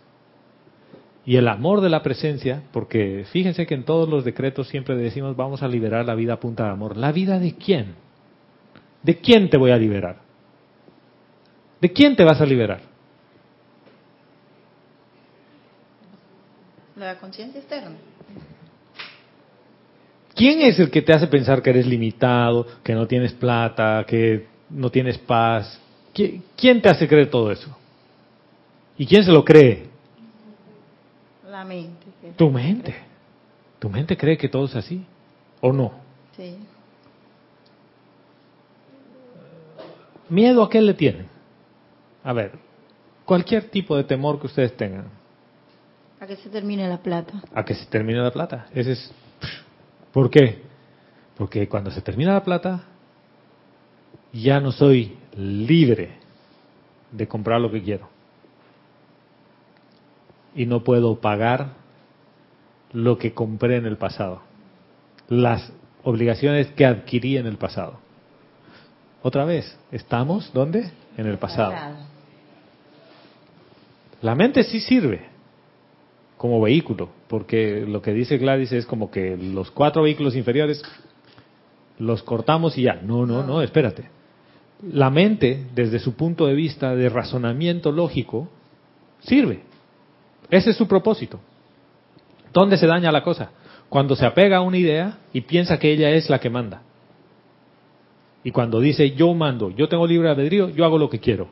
Speaker 1: Y el amor de la presencia, porque fíjense que en todos los decretos siempre decimos vamos a liberar la vida a punta de amor. ¿La vida de quién? ¿De quién te voy a liberar? ¿De quién te vas a liberar?
Speaker 3: La conciencia externa.
Speaker 1: ¿Quién es el que te hace pensar que eres limitado, que no tienes plata, que no tienes paz? ¿Qui- ¿Quién te hace creer todo eso? ¿Y quién se lo cree?
Speaker 3: La mente.
Speaker 1: Tu mente. Tu mente cree que todo es así. ¿O no?
Speaker 3: Sí.
Speaker 1: ¿Miedo a qué le tienen? A ver, cualquier tipo de temor que ustedes tengan,
Speaker 3: A que se termine la plata.
Speaker 1: a que se termine la plata. Ese es. ¿Por qué? Porque cuando se termina la plata, ya no soy libre de comprar lo que quiero. Y no puedo pagar lo que compré en el pasado. Las obligaciones que adquirí en el pasado. Otra vez, ¿estamos dónde? En el pasado. La mente sí sirve como vehículo, porque lo que dice Gladys es como que los cuatro vehículos inferiores los cortamos y ya. No, no, no, espérate. La mente, desde su punto de vista de razonamiento lógico, sirve. Ese es su propósito. ¿Dónde se daña la cosa? Cuando se apega a una idea y piensa que ella es la que manda. Y cuando dice yo mando, yo tengo libre albedrío, yo hago lo que quiero.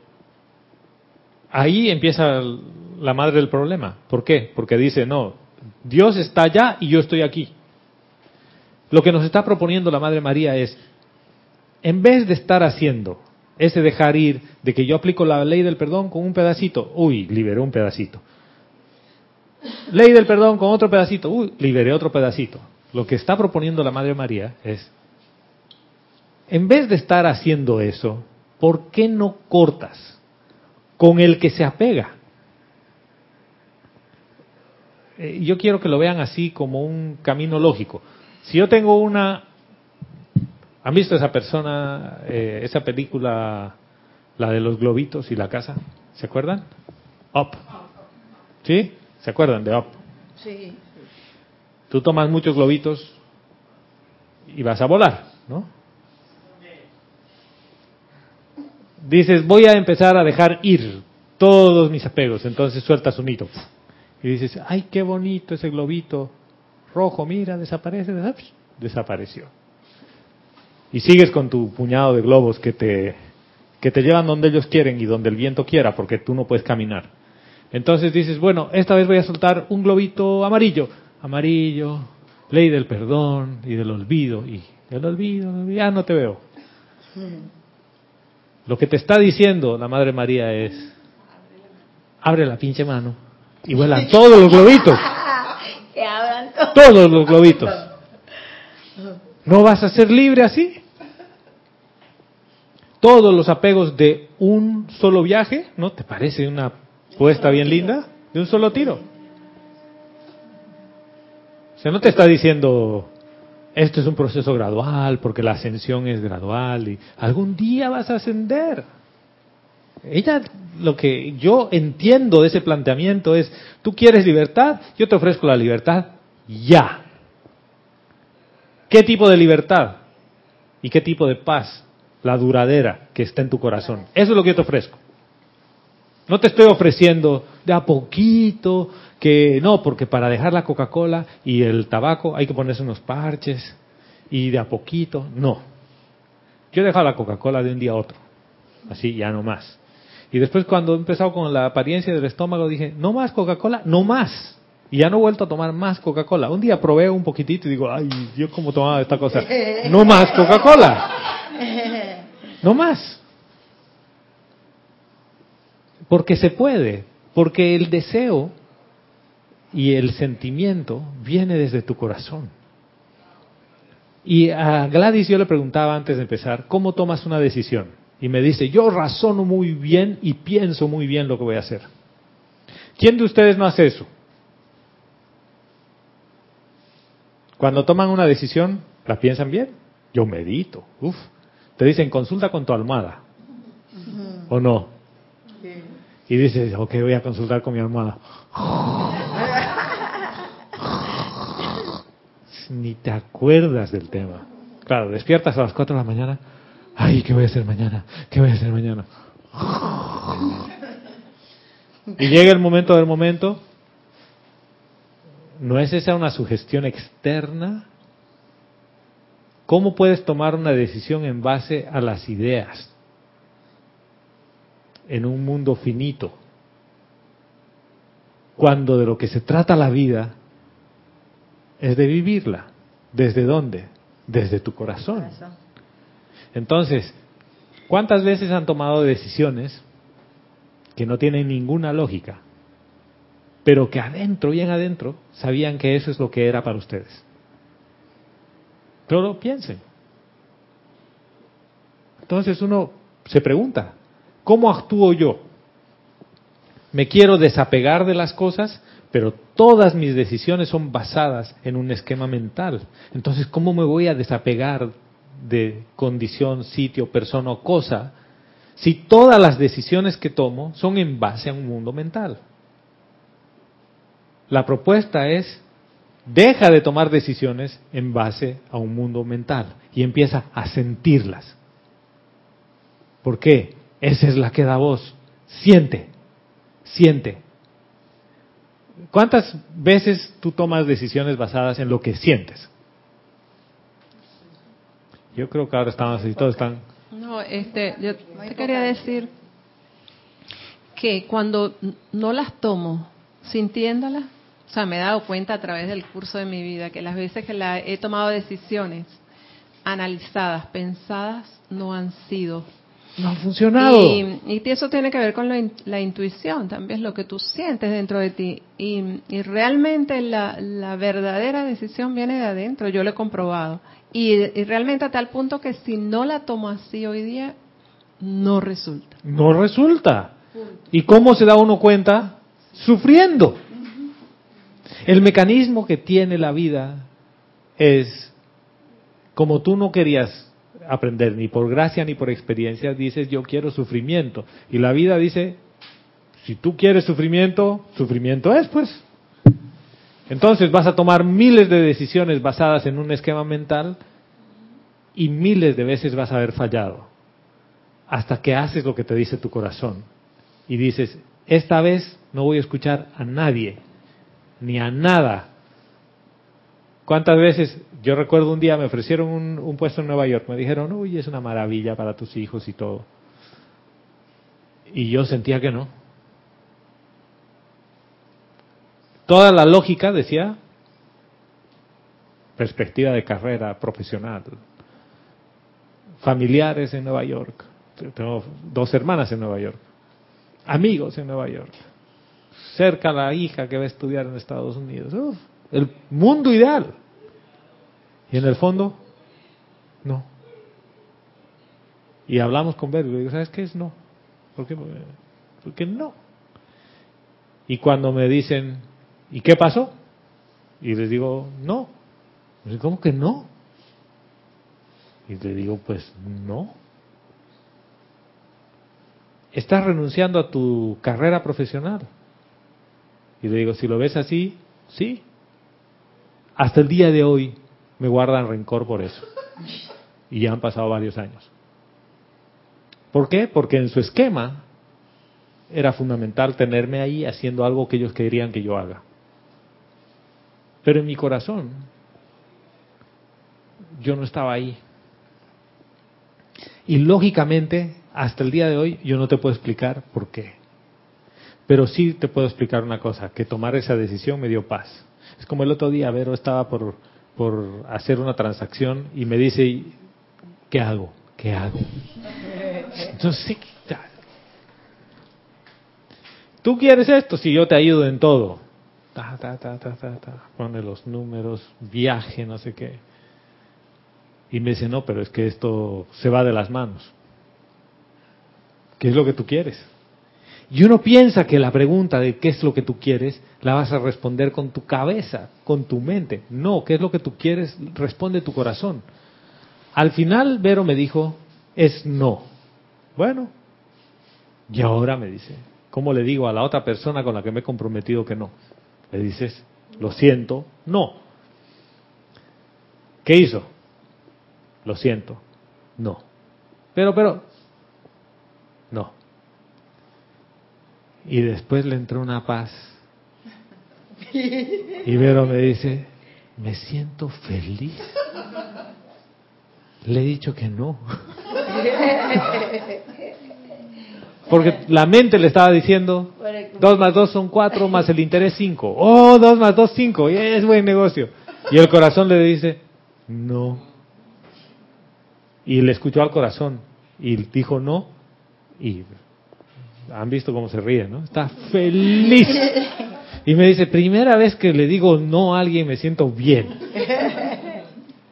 Speaker 1: Ahí empieza la madre del problema. ¿Por qué? Porque dice, no, Dios está allá y yo estoy aquí. Lo que nos está proponiendo la Madre María es, en vez de estar haciendo ese dejar ir, de que yo aplico la ley del perdón con un pedacito, uy, liberé un pedacito. Ley del perdón con otro pedacito, uy, liberé otro pedacito. Lo que está proponiendo la Madre María es, en vez de estar haciendo eso, ¿por qué no cortas con el que se apega? Eh, yo quiero que lo vean así como un camino lógico. Si yo tengo una... ¿Han visto esa persona, eh, esa película, la de los globitos y la casa? ¿Se acuerdan? Up. ¿Sí? ¿Se acuerdan de Up?
Speaker 3: Sí.
Speaker 1: Tú tomas muchos globitos y vas a volar, ¿no? Dices, voy a empezar a dejar ir todos mis apegos, entonces sueltas un hito. Y dices, ay, qué bonito ese globito rojo, mira, desaparece, des- desapareció. Y sigues con tu puñado de globos que te, que te llevan donde ellos quieren y donde el viento quiera, porque tú no puedes caminar. Entonces dices, bueno, esta vez voy a soltar un globito amarillo. Amarillo, ley del perdón y del olvido. Y del olvido, ya no te veo. Lo que te está diciendo la Madre María es, abre la pinche mano y vuelan todos los globitos,
Speaker 3: Que hablan todo.
Speaker 1: todos los globitos. ¿No vas a ser libre así? Todos los apegos de un solo viaje, ¿no te parece una puesta bien linda? De un solo tiro. O sea, no te está diciendo, esto es un proceso gradual, porque la ascensión es gradual y algún día vas a ascender. Ella, lo que yo entiendo de ese planteamiento es, tú quieres libertad, yo te ofrezco la libertad ya. ¿Qué tipo de libertad? ¿Y qué tipo de paz? La duradera que está en tu corazón. Eso es lo que yo te ofrezco. No te estoy ofreciendo de a poquito, que no, porque para dejar la Coca-Cola y el tabaco hay que ponerse unos parches y de a poquito. No. Yo he dejado la Coca-Cola de un día a otro. Así, ya no más. Y después cuando he empezado con la apariencia del estómago dije, no más Coca-Cola, no más. Y ya no he vuelto a tomar más Coca-Cola. Un día probé un poquitito y digo, ay, yo como tomaba esta cosa. No más Coca-Cola. No más. Porque se puede. Porque el deseo y el sentimiento viene desde tu corazón. Y a Gladys yo le preguntaba antes de empezar, ¿cómo tomas una decisión? Y me dice, yo razono muy bien y pienso muy bien lo que voy a hacer. ¿Quién de ustedes no hace eso? Cuando toman una decisión, ¿la piensan bien? Yo medito. Uf. Te dicen, consulta con tu almohada. ¿O no? Y dices, ok, voy a consultar con mi almohada. Ni te acuerdas del tema. Claro, despiertas a las 4 de la mañana. Ay, ¿qué voy a hacer mañana? ¿Qué voy a hacer mañana? Y llega el momento del momento. ¿No es esa una sugestión externa? ¿Cómo puedes tomar una decisión en base a las ideas en un mundo finito? Cuando de lo que se trata la vida es de vivirla. ¿Desde dónde? Desde tu corazón. Entonces, ¿cuántas veces han tomado decisiones que no tienen ninguna lógica, pero que adentro, bien adentro, sabían que eso es lo que era para ustedes? Pero piensen. Entonces uno se pregunta, ¿cómo actúo yo? Me quiero desapegar de las cosas, pero todas mis decisiones son basadas en un esquema mental. Entonces, ¿cómo me voy a desapegar de condición, sitio, persona o cosa si todas las decisiones que tomo son en base a un mundo mental? La propuesta es deja de tomar decisiones en base a un mundo mental y empieza a sentirlas. ¿Por qué? Esa es la que da voz. Siente, siente. ¿Cuántas veces tú tomas decisiones basadas en lo que sientes? Yo creo que ahora estamos así, todos están.
Speaker 5: No, este, yo te quería decir que cuando no las tomo sintiéndolas, o sea, me he dado cuenta a través del curso de mi vida que las veces que la he tomado decisiones analizadas, pensadas, no han sido.
Speaker 1: No ha funcionado.
Speaker 5: Y, y eso tiene que ver con la, la, intuición, también lo que tú sientes dentro de ti. Y, y realmente la, la, verdadera decisión viene de adentro, yo lo he comprobado. Y, y, realmente a tal punto que si no la tomo así hoy día, no resulta.
Speaker 1: No resulta. ¿Y cómo se da uno cuenta? Sufriendo. El mecanismo que tiene la vida es, como tú no querías aprender ni por gracia ni por experiencia, dices yo quiero sufrimiento. Y la vida dice, si tú quieres sufrimiento, sufrimiento es pues. Entonces vas a tomar miles de decisiones basadas en un esquema mental y miles de veces vas a haber fallado. Hasta que haces lo que te dice tu corazón. Y dices, esta vez no voy a escuchar a nadie, ni a nada. ¿Cuántas veces? Yo recuerdo un día me ofrecieron un, puesto en Nueva York, me dijeron, uy, es una maravilla para tus hijos y todo. Y yo sentía que no. Toda la lógica decía, perspectiva de carrera profesional, familiares en Nueva York, tengo dos hermanas en Nueva York, amigos en Nueva York, cerca la hija que va a estudiar en Estados Unidos. Uf, el mundo ideal. Y en el fondo, no. Y hablamos con Bergo y digo, ¿sabes qué es no? ¿Por qué? Porque no. Y cuando me dicen, ¿y qué pasó? Y les digo, no. ¿Cómo que no? Y le digo, pues no. Estás renunciando a tu carrera profesional. Y le digo, si lo ves así, sí. Hasta el día de hoy me guardan rencor por eso. Y ya han pasado varios años. ¿Por qué? Porque en su esquema era fundamental tenerme ahí haciendo algo que ellos querían que yo haga. Pero en mi corazón yo no estaba ahí. Y lógicamente, hasta el día de hoy, yo no te puedo explicar por qué. Pero sí te puedo explicar una cosa, que tomar esa decisión me dio paz. Es como el otro día, Vero estaba por, por hacer una transacción y me dice, ¿qué hago? ¿Qué hago? Entonces, ¿tú quieres esto? Si yo te ayudo en todo. Ta, ta, ta, ta, ta, ta. Pone los números, viaje, no sé qué. Y me dice, no, pero es que esto se va de las manos. ¿Qué es lo que tú quieres? Y uno piensa que la pregunta de qué es lo que tú quieres la vas a responder con tu cabeza, con tu mente. No, ¿qué es lo que tú quieres? Responde tu corazón. Al final Vero me dijo, es no. Bueno, y ahora me dice, ¿cómo le digo a la otra persona con la que me he comprometido que no? Le dices, lo siento, no. ¿Qué hizo? Lo siento. No. Pero, pero, no. Y después le entró una paz. Y Vero me dice, me siento feliz. Le he dicho que no. Porque la mente le estaba diciendo, dos más dos son cuatro, más el interés cinco. Oh, dos más dos, cinco. Y es buen negocio. Y el corazón le dice, no. Y le escuchó al corazón. Y dijo no. Y han visto cómo se ríe, ¿no? Está feliz. Y me dice, primera vez que le digo no a alguien me siento bien.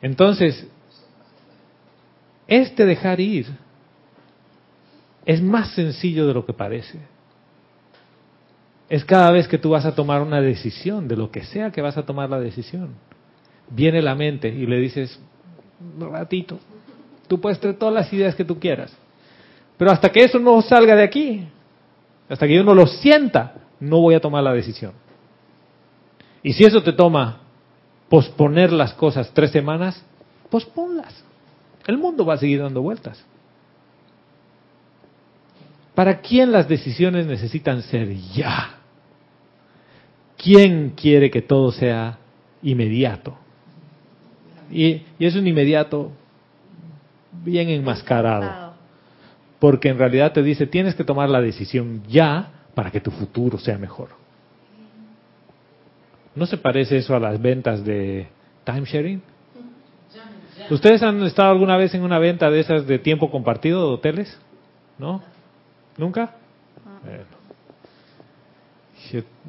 Speaker 1: Entonces, este dejar ir es más sencillo de lo que parece. Es cada vez que tú vas a tomar una decisión, de lo que sea que vas a tomar la decisión. Viene la mente y le dices, ratito, tú puedes tener todas las ideas que tú quieras. Pero hasta que eso no salga de aquí, hasta que yo no lo sienta, no voy a tomar la decisión. Y si eso te toma posponer las cosas tres semanas, posponlas. El mundo va a seguir dando vueltas. ¿Para quién las decisiones necesitan ser ya? ¿Quién quiere que todo sea inmediato? Y, y es un inmediato bien enmascarado. Porque en realidad te dice, tienes que tomar la decisión ya para que tu futuro sea mejor. ¿No se parece eso a las ventas de timesharing? ¿Ustedes han estado alguna vez en una venta de esas de tiempo compartido de hoteles? ¿No? ¿Nunca? Bueno.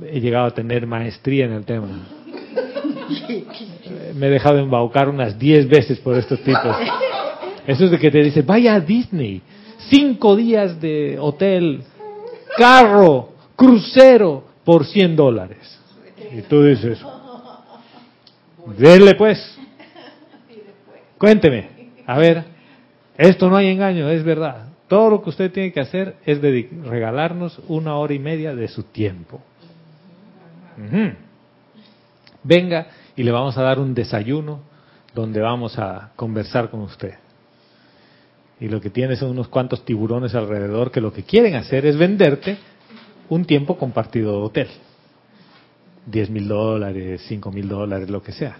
Speaker 1: He llegado a tener maestría en el tema. Me he dejado embaucar unas 10 veces por estos tipos. Eso es de que te dice, vaya a Disney, cinco días de hotel, carro, crucero por 100 dólares. Y tú dices, denle pues. Cuénteme, a ver, esto no hay engaño, es verdad. Todo lo que usted tiene que hacer es regalarnos una hora y media de su tiempo. Venga y le vamos a dar un desayuno donde vamos a conversar con usted. Y lo que tiene son unos cuantos tiburones alrededor que lo que quieren hacer es venderte un tiempo compartido de hotel. 10 mil dólares, 5 mil dólares, lo que sea.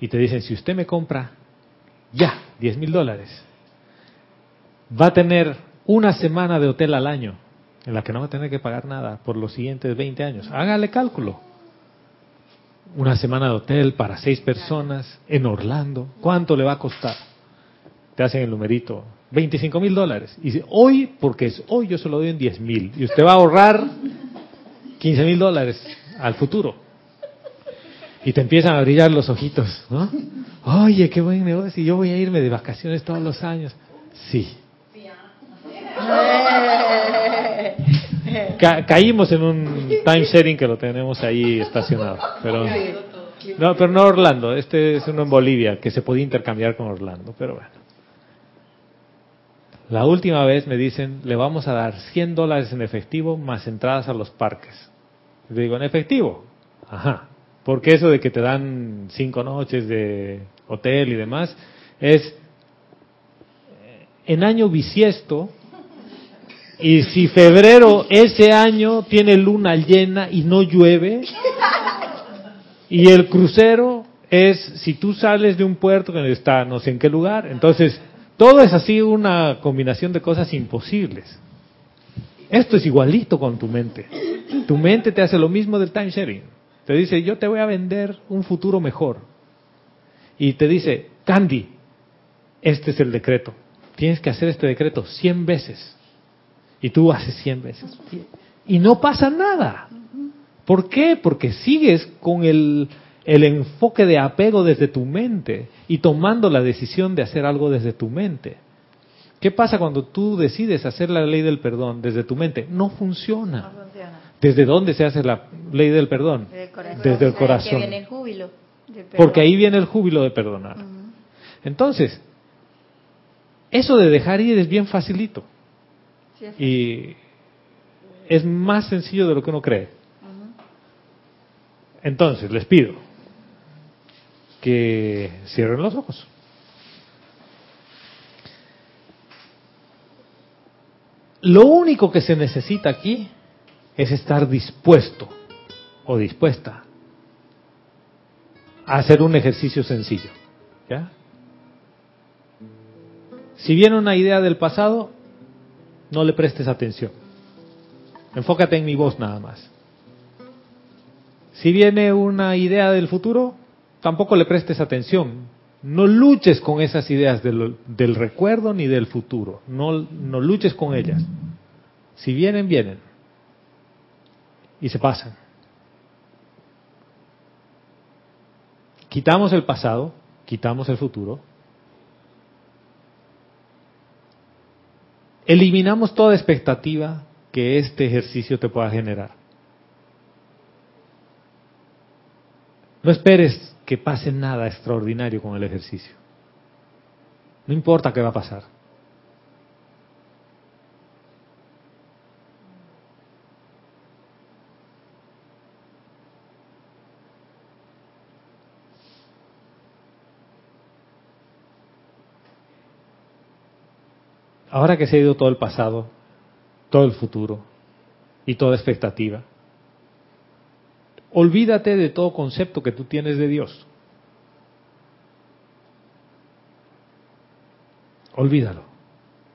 Speaker 1: Y te dicen, si usted me compra ya 10 mil dólares, va a tener una semana de hotel al año en la que no va a tener que pagar nada por los siguientes 20 años. Hágale cálculo. Una semana de hotel para seis personas en Orlando. ¿Cuánto le va a costar? Te hacen el numerito. 25 mil dólares. Y dice, hoy, porque es hoy, yo se lo doy en 10 mil. Y usted va a ahorrar 15 mil dólares al futuro. Y te empiezan a brillar los ojitos, ¿no? Oye, qué buen negocio. Y yo voy a irme de vacaciones todos los años. Sí. Ca caímos en un time sharing que lo tenemos ahí estacionado. Pero no, pero no Orlando. Este es uno en Bolivia que se podía intercambiar con Orlando. Pero bueno. La última vez me dicen, le vamos a dar 100 dólares en efectivo más entradas a los parques. Le digo, ¿en efectivo? Ajá. Porque eso de que te dan cinco noches de hotel y demás es en año bisiesto y si febrero ese año tiene luna llena y no llueve y el crucero es si tú sales de un puerto que está no sé en qué lugar, entonces todo es así una combinación de cosas imposibles. Esto es igualito con tu mente. Tu mente te hace lo mismo del time sharing. Te dice, yo te voy a vender un futuro mejor. Y te dice, Candy, este es el decreto. Tienes que hacer este decreto 100 veces. Y tú haces 100 veces. Y no pasa nada. ¿Por qué? Porque sigues con el, el enfoque de apego desde tu mente y tomando la decisión de hacer algo desde tu mente. ¿Qué pasa cuando tú decides hacer la ley del perdón desde tu mente? No funciona.
Speaker 3: No funciona.
Speaker 1: ¿Desde dónde se hace la ley del perdón?
Speaker 3: Desde el corazón.
Speaker 1: Desde el
Speaker 3: Ahí
Speaker 1: corazón.
Speaker 3: que viene el júbilo.
Speaker 1: Porque ahí viene el júbilo de perdonar. Entonces, eso de dejar ir es bien facilito.
Speaker 3: Sí, es-
Speaker 1: Y es más sencillo de lo que uno cree. Entonces, les pido, que cierren los ojos. Lo único que se necesita aquí es estar dispuesto o dispuesta a hacer un ejercicio sencillo. ¿Ya? Si viene una idea del pasado, no le prestes atención. Enfócate en mi voz nada más. Si viene una idea del futuro, tampoco le prestes atención. No luches con esas ideas del, recuerdo ni del futuro. No, no luches con ellas. Si vienen, vienen. Y se pasan. Quitamos el pasado, quitamos el futuro. Eliminamos toda expectativa que este ejercicio te pueda generar. No esperes que pase nada extraordinario con el ejercicio. No importa qué va a pasar. Ahora que se ha ido todo el pasado, todo el futuro y toda expectativa, olvídate de todo concepto que tú tienes de Dios. Olvídalo,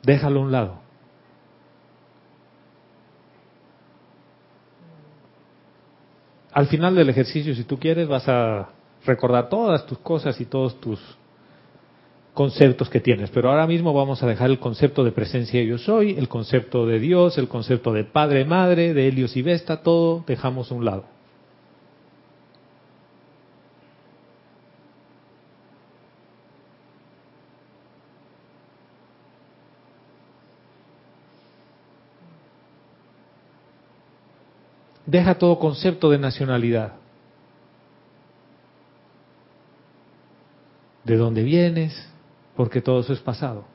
Speaker 1: déjalo a un lado. Al final del ejercicio, si tú quieres, vas a recordar todas tus cosas y todos tus conceptos que tienes. Pero ahora mismo vamos a dejar el concepto de presencia yo soy, el concepto de Dios, el concepto de Padre, Madre, de Helios y Vesta, todo dejamos a un lado. Deja todo concepto de nacionalidad. ¿De dónde vienes? porque todo eso es pasado.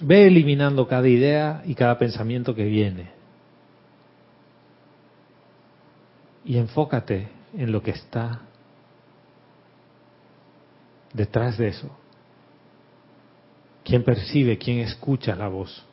Speaker 1: Ve eliminando cada idea y cada pensamiento que viene. Y enfócate en lo que está detrás de eso? ¿Quién percibe, quién escucha la voz?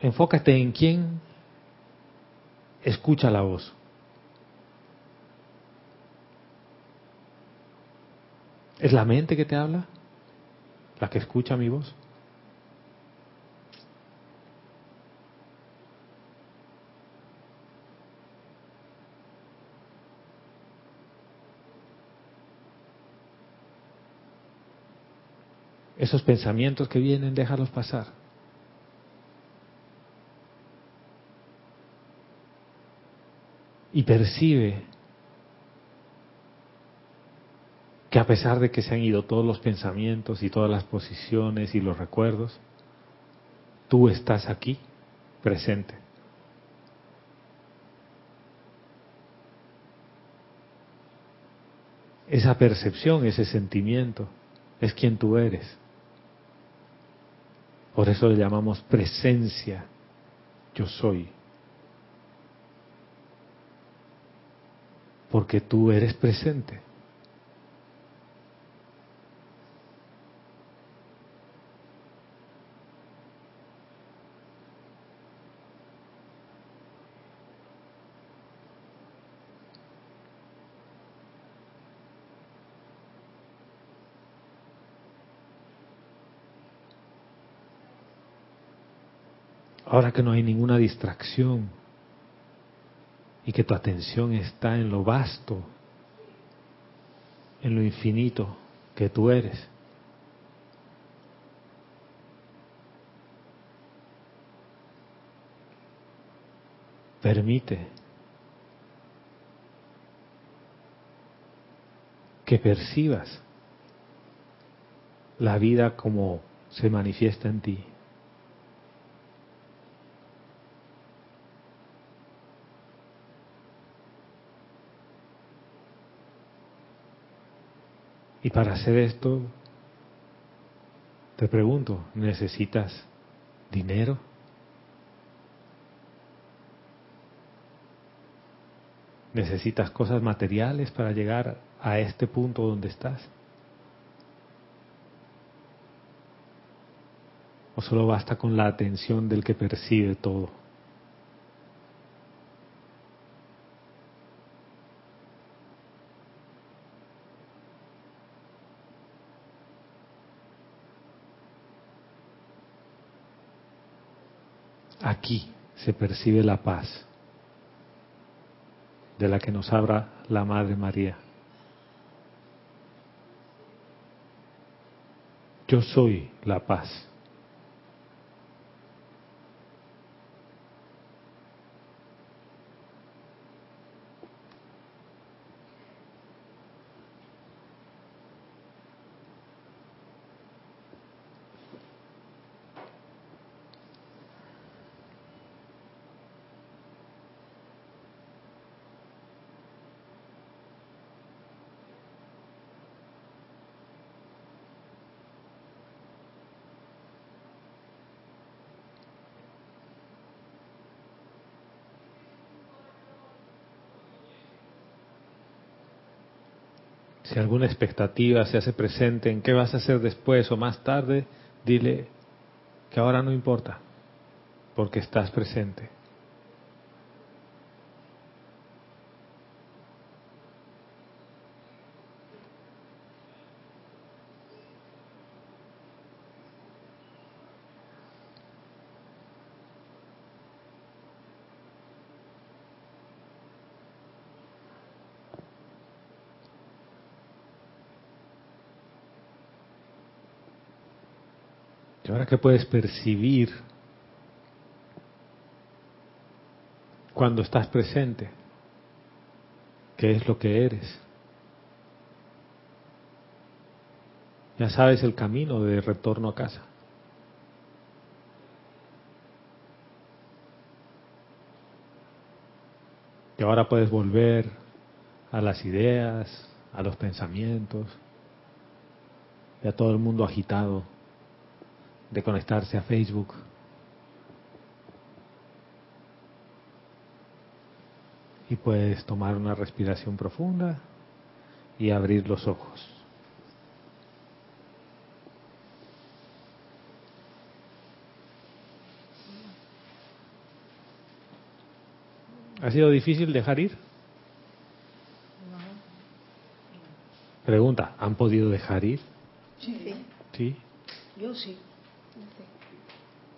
Speaker 1: Enfócate en quién escucha la voz. ¿Es la mente que te habla? la que escucha mi voz. Esos pensamientos que vienen, déjalos pasar. Y percibe que a pesar de que se han ido todos los pensamientos y todas las posiciones y los recuerdos, tú estás aquí, presente. Esa percepción, ese sentimiento, es quien tú eres. Por eso le llamamos presencia, yo soy. Porque tú eres presente. Ahora que no hay ninguna distracción y que tu atención está en lo vasto, en lo infinito que tú eres. Permite que percibas la vida como se manifiesta en ti. Y para hacer esto, te pregunto, ¿necesitas dinero? ¿Necesitas cosas materiales para llegar a este punto donde estás? ¿O solo basta con la atención del que percibe todo? Aquí se percibe la paz de la que nos habla la Madre María. Yo soy la paz. Si alguna expectativa se hace presente en qué vas a hacer después o más tarde, dile que ahora no importa, porque estás presente. Y ahora que puedes percibir cuando estás presente, qué es lo que eres. Ya sabes el camino de retorno a casa. Y ahora puedes volver a las ideas, a los pensamientos, y a todo el mundo agitado de conectarse a Facebook. Y puedes tomar una respiración profunda y abrir los ojos. ¿Ha sido difícil dejar ir? Pregunta, ¿han podido dejar ir?
Speaker 6: Sí.
Speaker 1: Sí.
Speaker 6: Yo sí.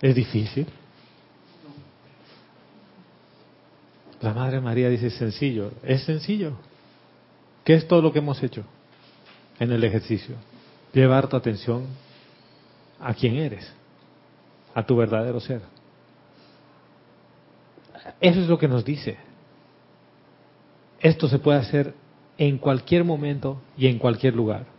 Speaker 1: ¿Es difícil? La Madre María dice sencillo. Es sencillo. ¿Qué es todo lo que hemos hecho en el ejercicio? Llevar tu atención a quién eres, a tu verdadero ser. Eso es lo que nos dice. Esto se puede hacer en cualquier momento y en cualquier lugar.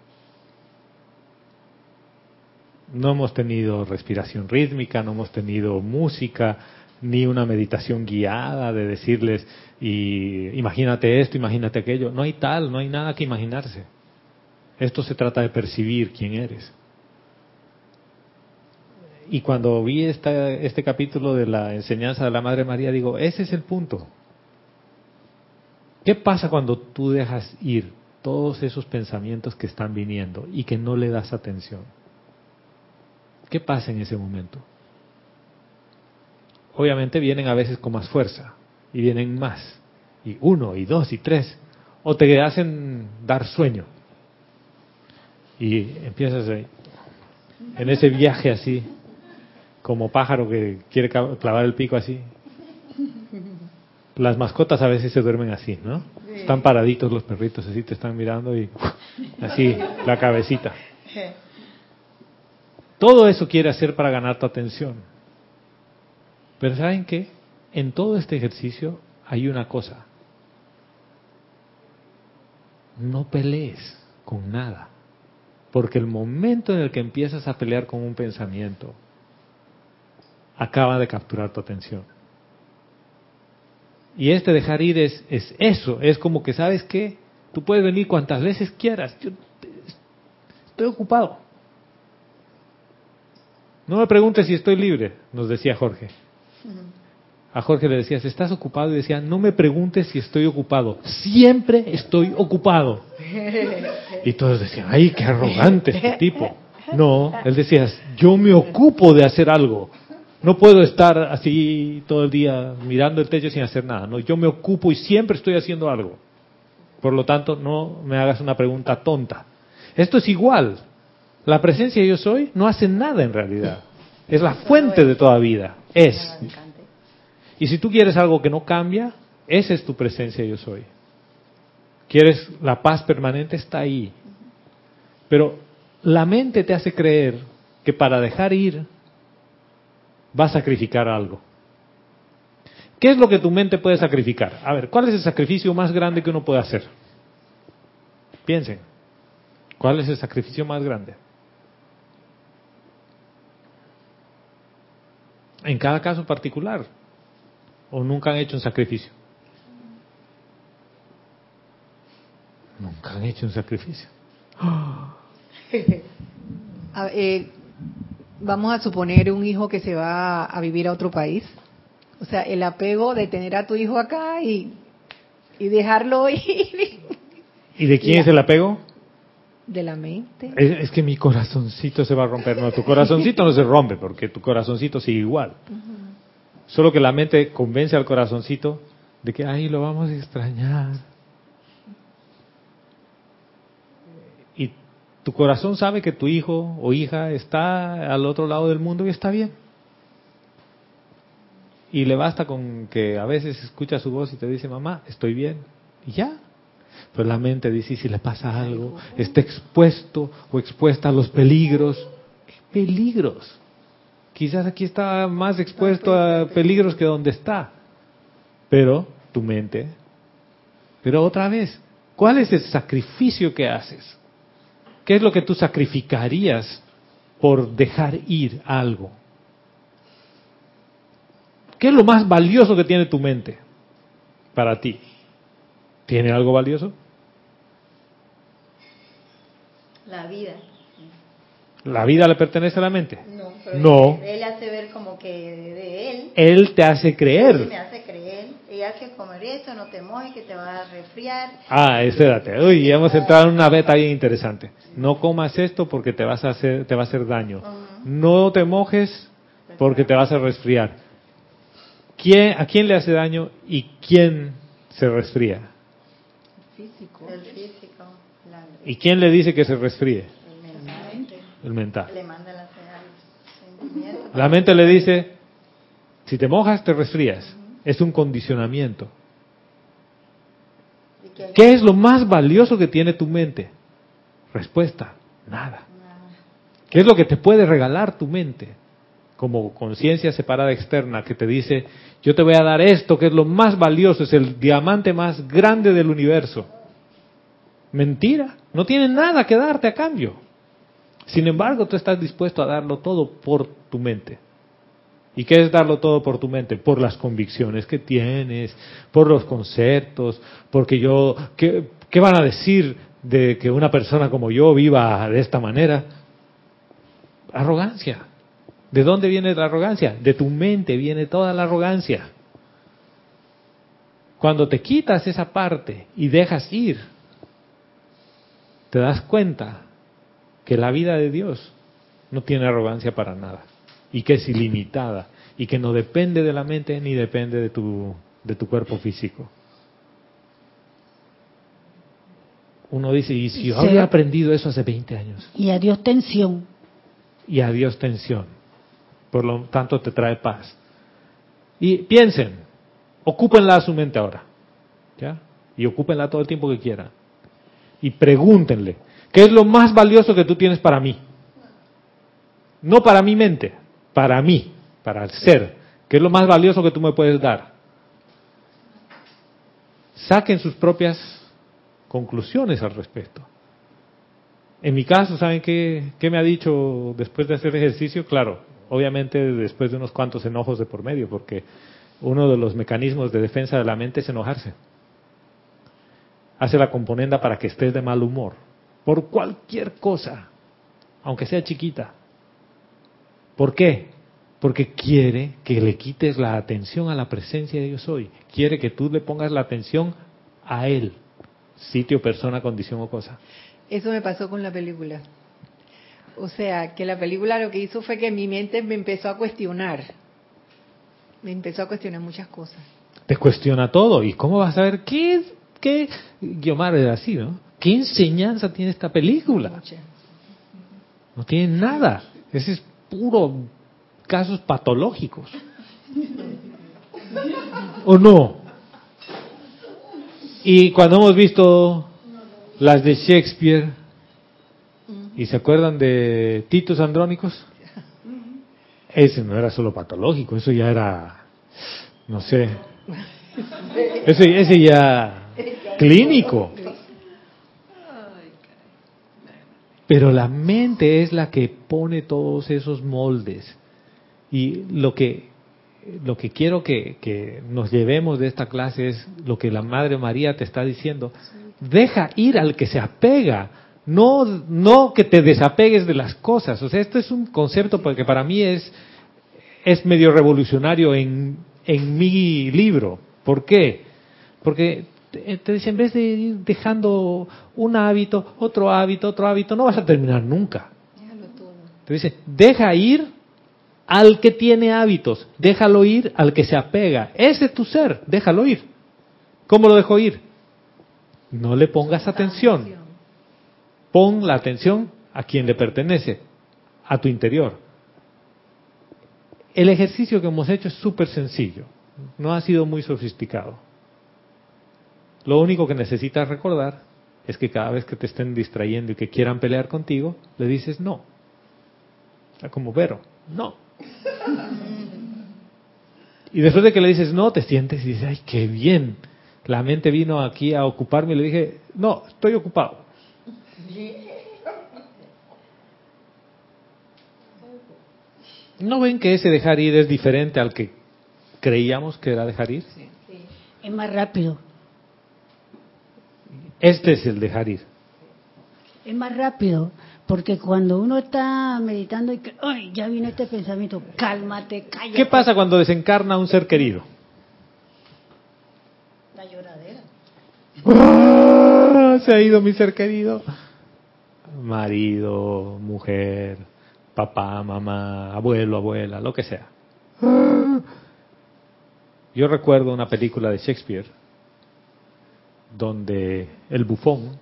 Speaker 1: No hemos tenido respiración rítmica, no hemos tenido música, ni una meditación guiada de decirles, y imagínate esto, imagínate aquello. No hay tal, no hay nada que imaginarse. Esto se trata de percibir quién eres. Y cuando vi esta, este capítulo de la enseñanza de la Madre María, digo, ese es el punto. ¿Qué pasa cuando tú dejas ir todos esos pensamientos que están viniendo y que no le das atención? ¿Qué pasa en ese momento? Obviamente vienen a veces con más fuerza y vienen más. Y uno, y dos, y tres. O te hacen dar sueño. Y empiezas ahí, en ese viaje así, como pájaro que quiere clavar el pico así. Las mascotas a veces se duermen así, ¿no? Están paraditos los perritos, así te están mirando y así, la cabecita. Todo eso quiere hacer para ganar tu atención. Pero ¿saben qué? En todo este ejercicio hay una cosa. No pelees con nada. Porque el momento en el que empiezas a pelear con un pensamiento, acaba de capturar tu atención. Y este dejar ir es, es eso, es como que, ¿sabes qué? Tú puedes venir cuantas veces quieras. Yo estoy ocupado. No me preguntes si estoy libre, nos decía Jorge. A Jorge le decías, ¿estás ocupado? Y decía, no me preguntes si estoy ocupado. Siempre estoy ocupado. Y todos decían, ay, qué arrogante este tipo. No, él decía, yo me ocupo de hacer algo. No puedo estar así todo el día mirando el techo sin hacer nada. No, yo me ocupo y siempre estoy haciendo algo. Por lo tanto, no me hagas una pregunta tonta. Esto es igual. La presencia yo soy no hace nada en realidad. Es la fuente de toda vida. Es. Y si tú quieres algo que no cambia, esa es tu presencia yo soy. Quieres la paz permanente, está ahí. Pero la mente te hace creer que para dejar ir va a sacrificar algo. ¿Qué es lo que tu mente puede sacrificar? A ver, ¿cuál es el sacrificio más grande que uno puede hacer? Piensen, ¿cuál es el sacrificio más grande? En cada caso particular. ¿O nunca han hecho un sacrificio? Nunca han hecho un sacrificio.
Speaker 2: A- eh, vamos a suponer un hijo que se va a vivir a otro país. O sea, el apego de tener a tu hijo acá y, y dejarlo ir
Speaker 1: ¿Y de quién es el apego?
Speaker 2: De la mente.
Speaker 1: Es, es que mi corazoncito se va a romper. No, tu corazoncito no se rompe porque tu corazoncito sigue igual. Solo que la mente convence al corazoncito de que, ay, lo vamos a extrañar. Y tu corazón sabe que tu hijo o hija está al otro lado del mundo y está bien. Y le basta con que a veces escucha su voz y te dice, mamá, estoy bien. Y ya. Pero la mente dice, "¿Y si le pasa algo, está expuesto o expuesta a los peligros. ¿Qué peligros? Quizás aquí está más expuesto a peligros que donde está. Pero tu mente. Pero otra vez, ¿cuál es el sacrificio que haces? ¿Qué es lo que tú sacrificarías por dejar ir algo? ¿Qué es lo más valioso que tiene tu mente para ti? ¿Tiene algo valioso?
Speaker 3: La vida.
Speaker 1: ¿La vida le pertenece a la mente?
Speaker 3: No, pero
Speaker 1: No.
Speaker 3: Él hace ver como que de él.
Speaker 1: Él te hace
Speaker 3: Él
Speaker 1: creer.
Speaker 3: me hace creer. Y hay que comer esto, no te mojes, que te va a resfriar.
Speaker 1: Ah, espérate. Uy, ya hemos entrado en una beta bien interesante. No comas esto porque te vas a hacer, te va a hacer daño. No te mojes porque te vas a resfriar. ¿Quién, ¿A quién le hace daño y quién se resfría?
Speaker 2: Físico.
Speaker 3: El físico, la,
Speaker 1: ¿Y quién le dice que se resfríe?
Speaker 3: el mental.
Speaker 1: El mental.
Speaker 3: Le manda la sentimiento.
Speaker 1: La mente le dice, si te mojas te resfrías. Es un condicionamiento.
Speaker 3: Que
Speaker 1: ¿Qué es lo más valioso que tiene tu mente? Respuesta, nada. ¿Qué es lo que te puede regalar tu mente? Como conciencia separada externa que te dice, yo te voy a dar esto que es lo más valioso, es el diamante más grande del universo. Mentira, no tiene nada que darte a cambio. Sin embargo, tú estás dispuesto a darlo todo por tu mente. ¿Y qué es darlo todo por tu mente? Por las convicciones que tienes, por los conceptos, porque yo, ¿qué, qué van a decir de que una persona como yo viva de esta manera? Arrogancia. ¿De dónde viene la arrogancia? De tu mente viene toda la arrogancia. Cuando te quitas esa parte y dejas ir, te das cuenta que la vida de Dios no tiene arrogancia para nada y que es ilimitada y que no depende de la mente ni depende de tu, de tu cuerpo físico. Uno dice, ¿y si yo había aprendido eso hace 20 años?
Speaker 6: Y adiós tensión.
Speaker 1: y a Dios tensión. Por lo tanto, te trae paz. Y piensen, ocúpenla a su mente ahora. ¿Ya? Y ocúpenla todo el tiempo que quieran. Y pregúntenle, ¿qué es lo más valioso que tú tienes para mí? No para mi mente, para mí, para el ser. ¿Qué es lo más valioso que tú me puedes dar? Saquen sus propias conclusiones al respecto. En mi caso, ¿saben qué, qué me ha dicho después de hacer ejercicio? Claro, obviamente después de unos cuantos enojos de por medio, porque uno de los mecanismos de defensa de la mente es enojarse. Hace la componenda para que estés de mal humor, por cualquier cosa, aunque sea chiquita. ¿Por qué? Porque quiere que le quites la atención a la presencia de Dios hoy. Quiere que tú le pongas la atención a Él. Sitio, persona, condición o cosa.
Speaker 2: Eso me pasó con la película. O sea, que la película lo que hizo fue que mi mente me empezó a cuestionar. Me empezó a cuestionar muchas cosas.
Speaker 1: Te cuestiona todo. ¿Y cómo vas a ver qué, qué, Guiomar era así, ¿no? ¿Qué enseñanza tiene esta película? No tiene nada. Ese es puro casos patológicos. ¿O no? Y cuando hemos visto las de Shakespeare, ¿y se acuerdan de Titus Andrónicos? Ese no era solo patológico, eso ya era, no sé, ese, ese ya clínico. Pero la mente es la que pone todos esos moldes. Y lo que, lo que quiero que, que nos llevemos de esta clase es lo que la Madre María te está diciendo. Deja ir al que se apega, no, no que te desapegues de las cosas. O sea, esto es un concepto que para mí es, es medio revolucionario en, en mi libro. ¿Por qué? Porque dice, en vez de ir dejando un hábito, otro hábito, otro hábito, no vas a terminar nunca. Te dice, deja ir al que tiene hábitos, déjalo ir al que se apega. Ese es tu ser, déjalo ir. ¿Cómo lo dejo ir? No le pongas atención. Pon la atención a quien le pertenece, a tu interior. El ejercicio que hemos hecho es súper sencillo, no ha sido muy sofisticado. Lo único que necesitas recordar es que cada vez que te estén distrayendo y que quieran pelear contigo, le dices no. Está como Vero, no. Y después de que le dices no, te sientes y dices, ay, qué bien. La mente vino aquí a ocuparme y le dije, no, estoy ocupado. ¿No ven que ese dejar ir es diferente al que creíamos que era dejar ir?
Speaker 6: Es más rápido.
Speaker 1: Este es el dejar ir.
Speaker 6: Es más rápido. Porque cuando uno está meditando y ay, ya vino este pensamiento, cálmate, cállate.
Speaker 1: ¿Qué pasa cuando desencarna un ser querido?
Speaker 6: La lloradera.
Speaker 1: ¡Ah! Se ha ido mi ser querido. Marido, mujer, papá, mamá, abuelo, abuela, lo que sea. Yo recuerdo una película de Shakespeare donde el bufón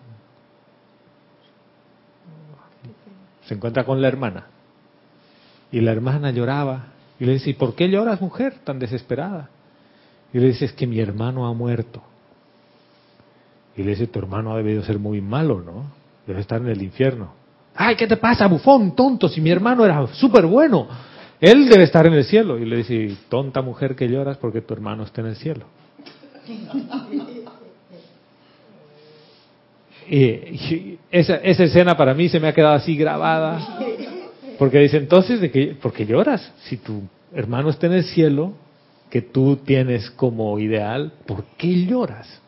Speaker 1: se encuentra con la hermana y la hermana lloraba y le dice, ¿y por qué lloras mujer tan desesperada? Y le dice, es que mi hermano ha muerto. Y le dice, tu hermano ha debido ser muy malo, ¿no? Debe estar en el infierno. Ay, ¿qué te pasa, bufón, tonto? Si mi hermano era súper bueno, él debe estar en el cielo. Y le dice, tonta mujer que lloras porque tu hermano está en el cielo. Y, esa, esa escena para mí se me ha quedado así grabada. Porque dice, entonces, ¿de qué, ¿por qué lloras? Si tu hermano está en el cielo, que tú tienes como ideal, ¿por qué lloras?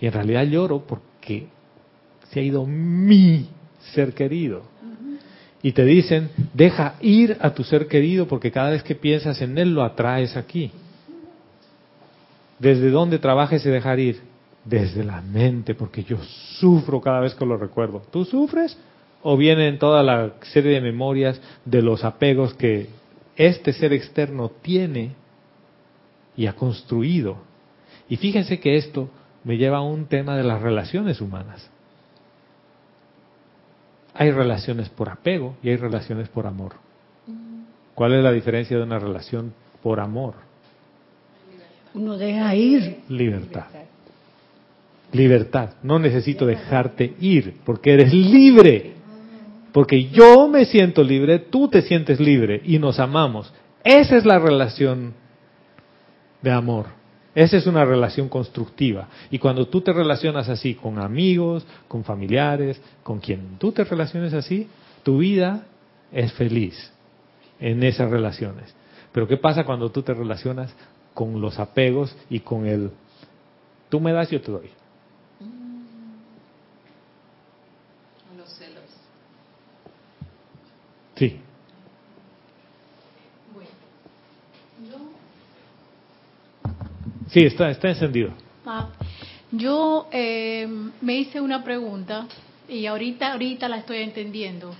Speaker 1: Y en realidad lloro porque se ha ido mi ser querido. Y te dicen, deja ir a tu ser querido porque cada vez que piensas en él lo atraes aquí. ¿Desde dónde trabaja ese dejar ir? Desde la mente, porque yo sufro cada vez que lo recuerdo. ¿Tú sufres? ¿O vienen toda la serie de memorias de los apegos que este ser externo tiene y ha construido? Y fíjense que esto me lleva a un tema de las relaciones humanas. Hay relaciones por apego y hay relaciones por amor. ¿Cuál es la diferencia de una relación por amor?
Speaker 6: Uno deja ir.
Speaker 1: Libertad. Libertad. No necesito dejarte ir porque eres libre. Porque yo me siento libre, tú te sientes libre y nos amamos. Esa es la relación de amor. Esa es una relación constructiva. Y cuando tú te relacionas así con amigos, con familiares, con quien tú te relaciones así, tu vida es feliz en esas relaciones. Pero ¿qué pasa cuando tú te relacionas con los apegos y con el tú me das, yo te doy?
Speaker 5: Los celos.
Speaker 1: Sí. Sí, está, está encendido.
Speaker 7: Ah, yo eh, me hice una pregunta y ahorita, ahorita la estoy entendiendo.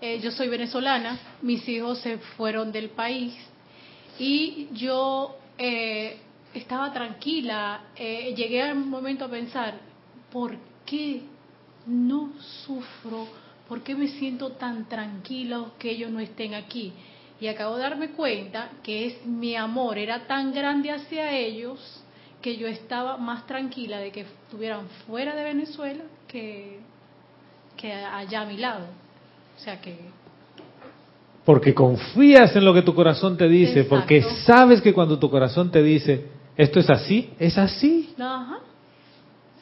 Speaker 7: Eh, yo soy venezolana, mis hijos se fueron del país y yo eh, estaba tranquila. Eh, llegué a un momento a pensar, ¿por qué no sufro? ¿Por qué me siento tan tranquila que ellos no estén aquí? Y acabo de darme cuenta que es mi amor era tan grande hacia ellos que yo estaba más tranquila de que estuvieran fuera de Venezuela que, que allá a mi lado. O sea que
Speaker 1: Porque confías en lo que tu corazón te dice,
Speaker 7: Exacto.
Speaker 1: porque sabes que cuando tu corazón te dice, esto es así, es así.
Speaker 7: Ajá.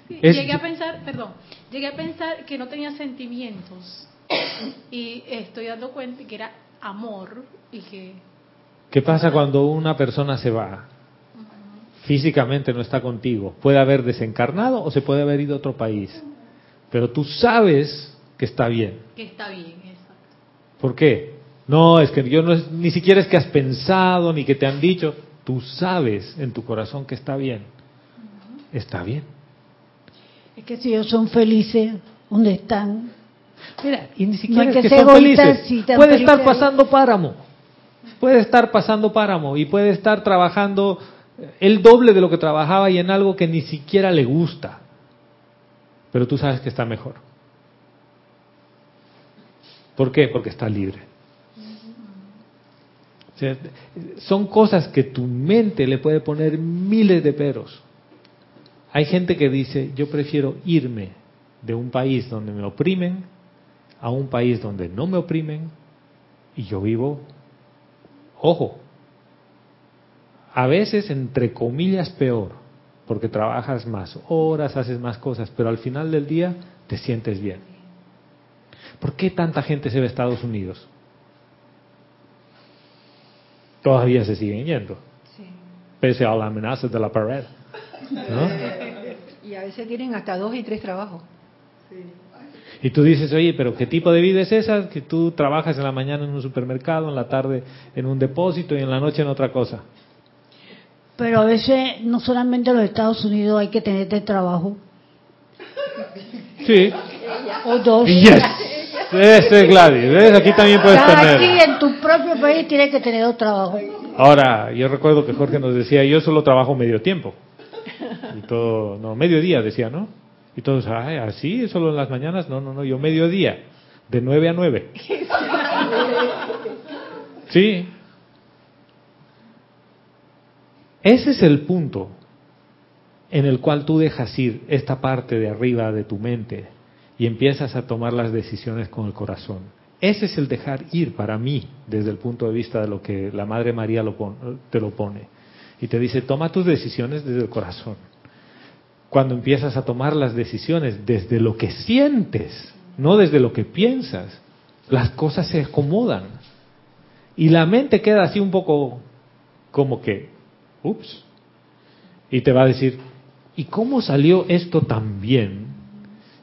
Speaker 7: Sí,
Speaker 1: Es-
Speaker 7: Llegué a pensar, perdón, llegué a pensar que no tenía sentimientos y estoy dando cuenta que era amor y que
Speaker 1: ¿Qué pasa cuando una persona se va? Físicamente no está contigo. Puede haber desencarnado o se puede haber ido a otro país. Pero tú sabes que está bien.
Speaker 7: que está bien. Exacto.
Speaker 1: ¿Por qué? No, es que yo no es, ni siquiera es que has pensado ni que te han dicho. Tú sabes en tu corazón que está bien. Está bien.
Speaker 6: Es que si ellos son felices, ¿dónde están?
Speaker 1: Mira, y ni siquiera es
Speaker 6: que
Speaker 1: son felices.
Speaker 6: si
Speaker 1: Puede estar pasando páramo. Puede estar pasando páramo y puede estar trabajando el doble de lo que trabajaba y en algo que ni siquiera le gusta. Pero tú sabes que está mejor. ¿Por qué? Porque está libre. O sea, son cosas que tu mente le puede poner miles de peros. Hay gente que dice, yo prefiero irme de un país donde me oprimen a un país donde no me oprimen y yo vivo, ojo, a veces entre comillas peor, porque trabajas más horas, haces más cosas, pero al final del día te sientes bien. ¿Por qué tanta gente se va a Estados Unidos? Todavía se siguen yendo, pese a la amenaza de la pared. ¿no?
Speaker 2: Y a veces tienen hasta dos y tres trabajos.
Speaker 1: Y tú dices, oye, pero ¿qué tipo de vida es esa? Que tú trabajas en la mañana en un supermercado, en la tarde en un depósito y en la noche en otra cosa.
Speaker 6: Pero a veces no solamente en los Estados Unidos hay que tener este trabajo,
Speaker 1: Sí.
Speaker 6: o dos.
Speaker 1: Yes. Ese es Gladys. ¿Ves? Aquí también puedes
Speaker 6: Cada aquí
Speaker 1: tener.
Speaker 6: en tu propio país tienes que tener dos trabajos.
Speaker 1: Ahora, yo recuerdo que Jorge nos decía, yo solo trabajo medio tiempo. Y todo, no, medio día decía, ¿no? Y todos, ay, así, solo en las mañanas. No, no, no, yo medio día. De nueve a nueve. Sí. Ese es el punto en el cual tú dejas ir esta parte de arriba de tu mente y empiezas a tomar las decisiones con el corazón. Ese es el dejar ir para mí, desde el punto de vista de lo que la Madre María lo pon- te lo pone. Y te dice, toma tus decisiones desde el corazón. Cuando empiezas a tomar las decisiones desde lo que sientes, no desde lo que piensas, las cosas se acomodan. Y la mente queda así un poco como que, ups, y te va a decir, ¿y cómo salió esto tan bien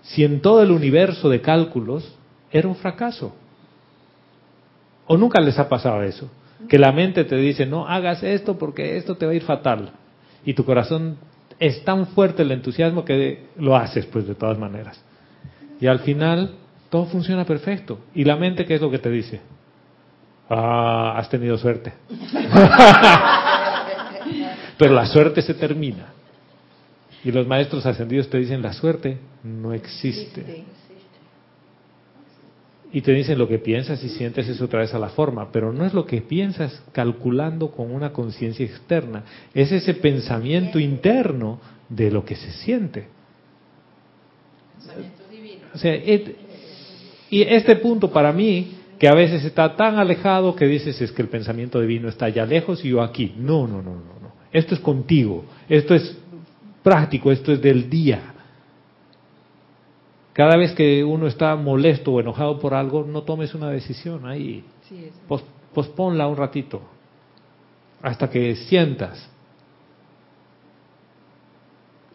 Speaker 1: si en todo el universo de cálculos era un fracaso? ¿O nunca les ha pasado eso? Que la mente te dice, no hagas esto porque esto te va a ir fatal. Y tu corazón es tan fuerte el entusiasmo que lo haces, pues de todas maneras. Y al final todo funciona perfecto. ¿Y la mente qué es lo que te dice? Ah, has tenido suerte. Pero la suerte se termina. Y los maestros ascendidos te dicen, la suerte no existe. Y te dicen lo que piensas y sientes eso otra vez a la forma, pero no es lo que piensas calculando con una conciencia externa, es ese pensamiento interno de lo que se siente. O sea, et- y este punto para mí, que a veces está tan alejado que dices es que el pensamiento divino está allá lejos y yo aquí. No, no, no, no, no. Esto es contigo, esto es práctico, esto es del día. Cada vez que uno está molesto o enojado por algo, no tomes una decisión ahí. Pos, posponla un ratito, hasta que sientas.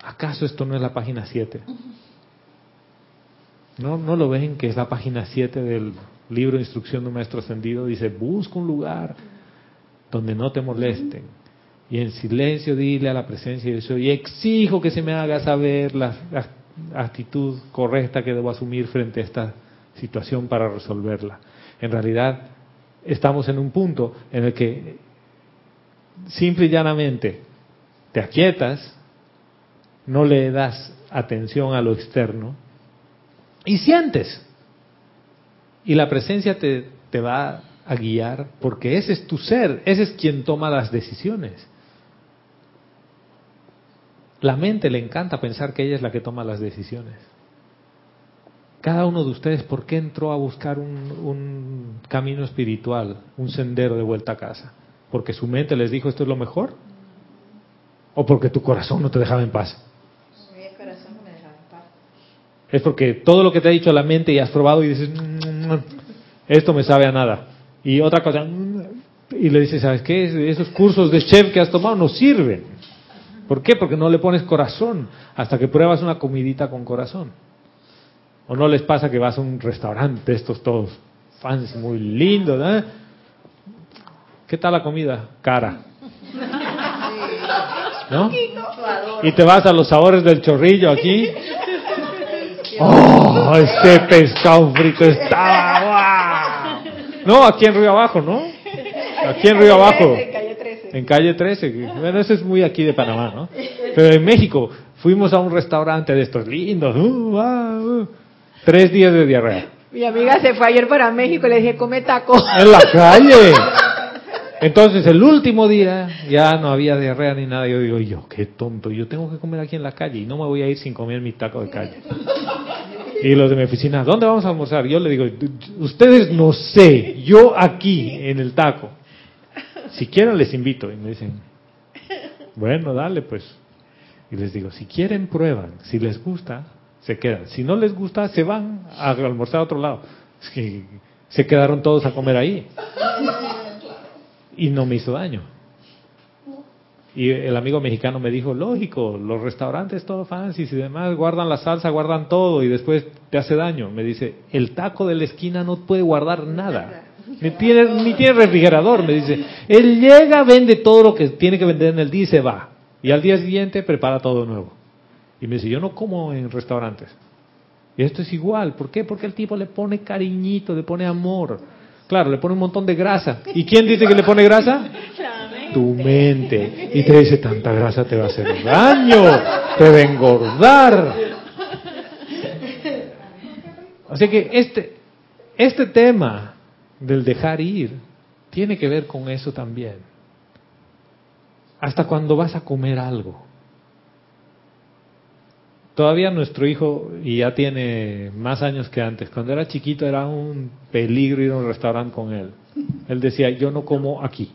Speaker 1: ¿Acaso esto no es la página 7? ¿No, ¿No lo ven que es la página 7 del libro Instrucción de un Maestro Ascendido? Dice, busca un lugar donde no te molesten. Y en silencio dile a la presencia de Dios, y exijo que se me haga saber la, la actitud correcta que debo asumir frente a esta situación para resolverla. En realidad, estamos en un punto en el que simple y llanamente te aquietas, no le das atención a lo externo y sientes. Y la presencia te, te va a guiar porque ese es tu ser, ese es quien toma las decisiones. La mente le encanta pensar que ella es la que toma las decisiones. Cada uno de ustedes, ¿por qué entró a buscar un, un, camino espiritual, un sendero de vuelta a casa? ¿Porque su mente les dijo esto es lo mejor? ¿O porque tu corazón no te dejaba en paz? Es porque todo lo que te ha dicho la mente y has probado y dices, mm, esto me sabe a nada. Y otra cosa, mm", y le dices, ¿sabes qué? Esos cursos de chef que has tomado no sirven. ¿Por qué? Porque no le pones corazón hasta que pruebas una comidita con corazón. ¿O no les pasa que vas a un restaurante, estos todos fans muy lindos, ¿eh? ¿Qué tal la comida? Cara. ¿No? Y te vas a los sabores del chorrillo aquí. ¡Oh! Ese pescado frito estaba. No, aquí en Río Abajo, ¿no? Aquí en Río Abajo. En calle 13. Bueno, eso es muy aquí de Panamá, ¿no? Pero en México fuimos a un restaurante de estos lindos. Uh, uh, tres días de diarrea.
Speaker 2: Mi amiga se fue ayer para México y le dije, come taco.
Speaker 1: En la calle. Entonces, el último día ya no había diarrea ni nada. Yo digo, yo, qué tonto, yo tengo que comer aquí en la calle y no me voy a ir sin comer mi taco de calle. Y los de mi oficina, ¿dónde vamos a almorzar? Yo le digo, ustedes no sé, yo aquí en el taco. Si quieren les invito. Y me dicen, bueno, dale pues. Y les digo, si quieren prueban, si les gusta, se quedan. Si no les gusta, se van a almorzar a otro lado. Que se quedaron todos a comer ahí. Y no me hizo daño. Y el amigo mexicano me dijo, lógico, los restaurantes todo fancy y demás guardan la salsa, guardan todo y después te hace daño. Me dice, el taco de la esquina no puede guardar nada. Ni tiene, ni tiene refrigerador, me dice. Él llega, vende todo lo que tiene que vender en el día y se va. Y al día siguiente prepara todo nuevo. Y me dice, yo no como en restaurantes. Y esto es igual. ¿Por qué? Porque el tipo le pone cariñito, le pone amor. Claro, le pone un montón de grasa. ¿Y quién dice que le pone grasa? Tu mente. Y te dice, tanta grasa te va a hacer daño, te va a engordar. Así que este, este tema del dejar ir tiene que ver con eso también. Hasta cuando vas a comer algo. Todavía nuestro hijo, y ya tiene más años que antes, cuando era chiquito era un peligro ir a un restaurante con él. Él decía, yo no como aquí.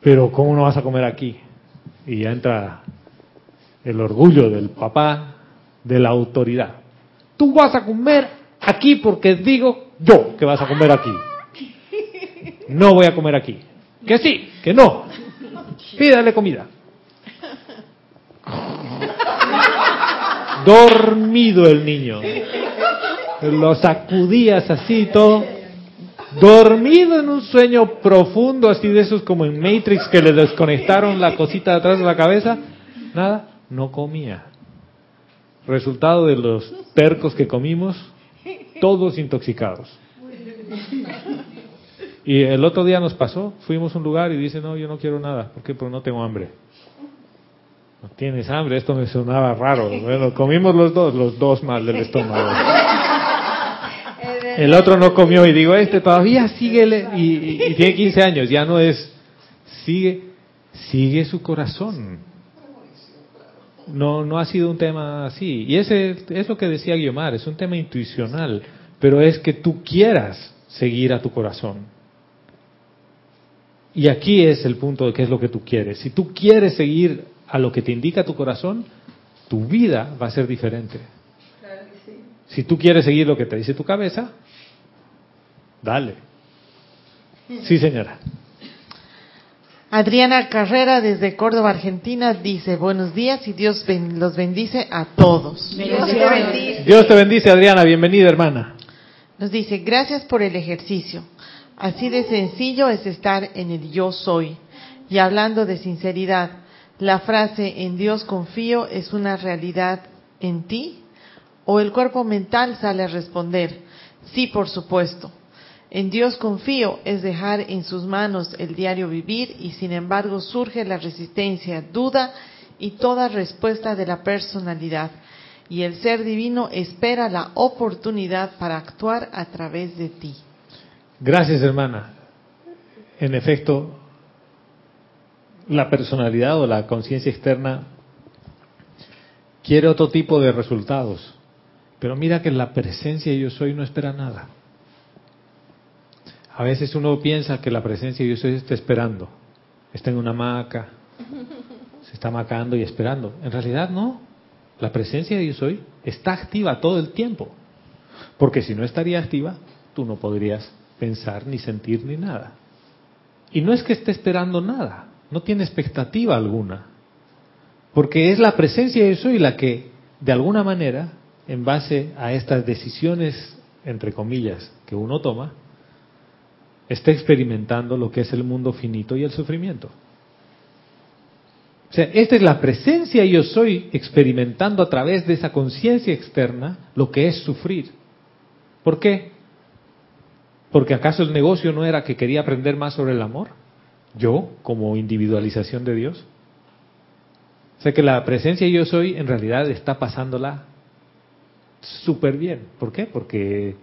Speaker 1: Pero ¿cómo no vas a comer aquí? Y ya entra el orgullo del papá, de la autoridad. Tú vas a comer aquí porque digo yo que vas a comer aquí. No voy a comer aquí. Que sí, que no. Pídale comida. Dormido el niño. Lo sacudías así todo. Dormido en un sueño profundo, así de esos como en Matrix que le desconectaron la cosita de atrás de la cabeza. Nada, no comía. Resultado de los tercos que comimos, todos intoxicados. Y el otro día nos pasó, fuimos a un lugar y dice, no, yo no quiero nada, ¿por qué? Porque no tengo hambre. No tienes hambre, esto me sonaba raro. Bueno, comimos los dos, los dos mal del estómago. El otro no comió y digo, este todavía sigue y, tiene 15 años, ya no es, sigue, sigue su corazón. No, no ha sido un tema así. Y ese es lo que decía Guiomar, es un tema intuicional, pero es que tú quieras seguir a tu corazón. Y aquí es el punto de qué es lo que tú quieres. Si tú quieres seguir a lo que te indica tu corazón, tu vida va a ser diferente. Si tú quieres seguir lo que te dice tu cabeza, dale. Sí, señora.
Speaker 4: Adriana Carrera desde Córdoba, Argentina, dice, buenos días y Dios ben- los bendice a todos.
Speaker 2: Dios te bendice.
Speaker 1: Dios te bendice, Adriana. Bienvenida, hermana.
Speaker 4: Nos dice, gracias por el ejercicio. Así de sencillo es estar en el yo soy. Y hablando de sinceridad, la frase en Dios confío es una realidad en ti o el cuerpo mental sale a responder, sí, por supuesto. En Dios confío es dejar en sus manos el diario vivir y sin embargo surge la resistencia, duda y toda respuesta de la personalidad. Y el ser divino espera la oportunidad para actuar a través de ti.
Speaker 1: Gracias, hermana. En efecto, la personalidad o la conciencia externa quiere otro tipo de resultados. Pero mira que la presencia yo soy no espera nada. A veces uno piensa que la presencia yo soy está esperando. Está en una hamaca, se está macando y esperando. En realidad no. La presencia de yo soy está activa todo el tiempo. Porque si no estaría activa, tú no podrías pensar, ni sentir, ni nada. Y no es que esté esperando nada, no tiene expectativa alguna. Porque es la presencia de yo soy la que, de alguna manera, en base a estas decisiones, entre comillas, que uno toma, está experimentando lo que es el mundo finito y el sufrimiento. O sea, esta es la presencia yo soy experimentando a través de esa conciencia externa lo que es sufrir. ¿Por qué? Porque acaso el negocio no era que quería aprender más sobre el amor, yo como individualización de Dios. O sea que la presencia yo soy en realidad está pasándola súper bien. ¿Por qué? Porque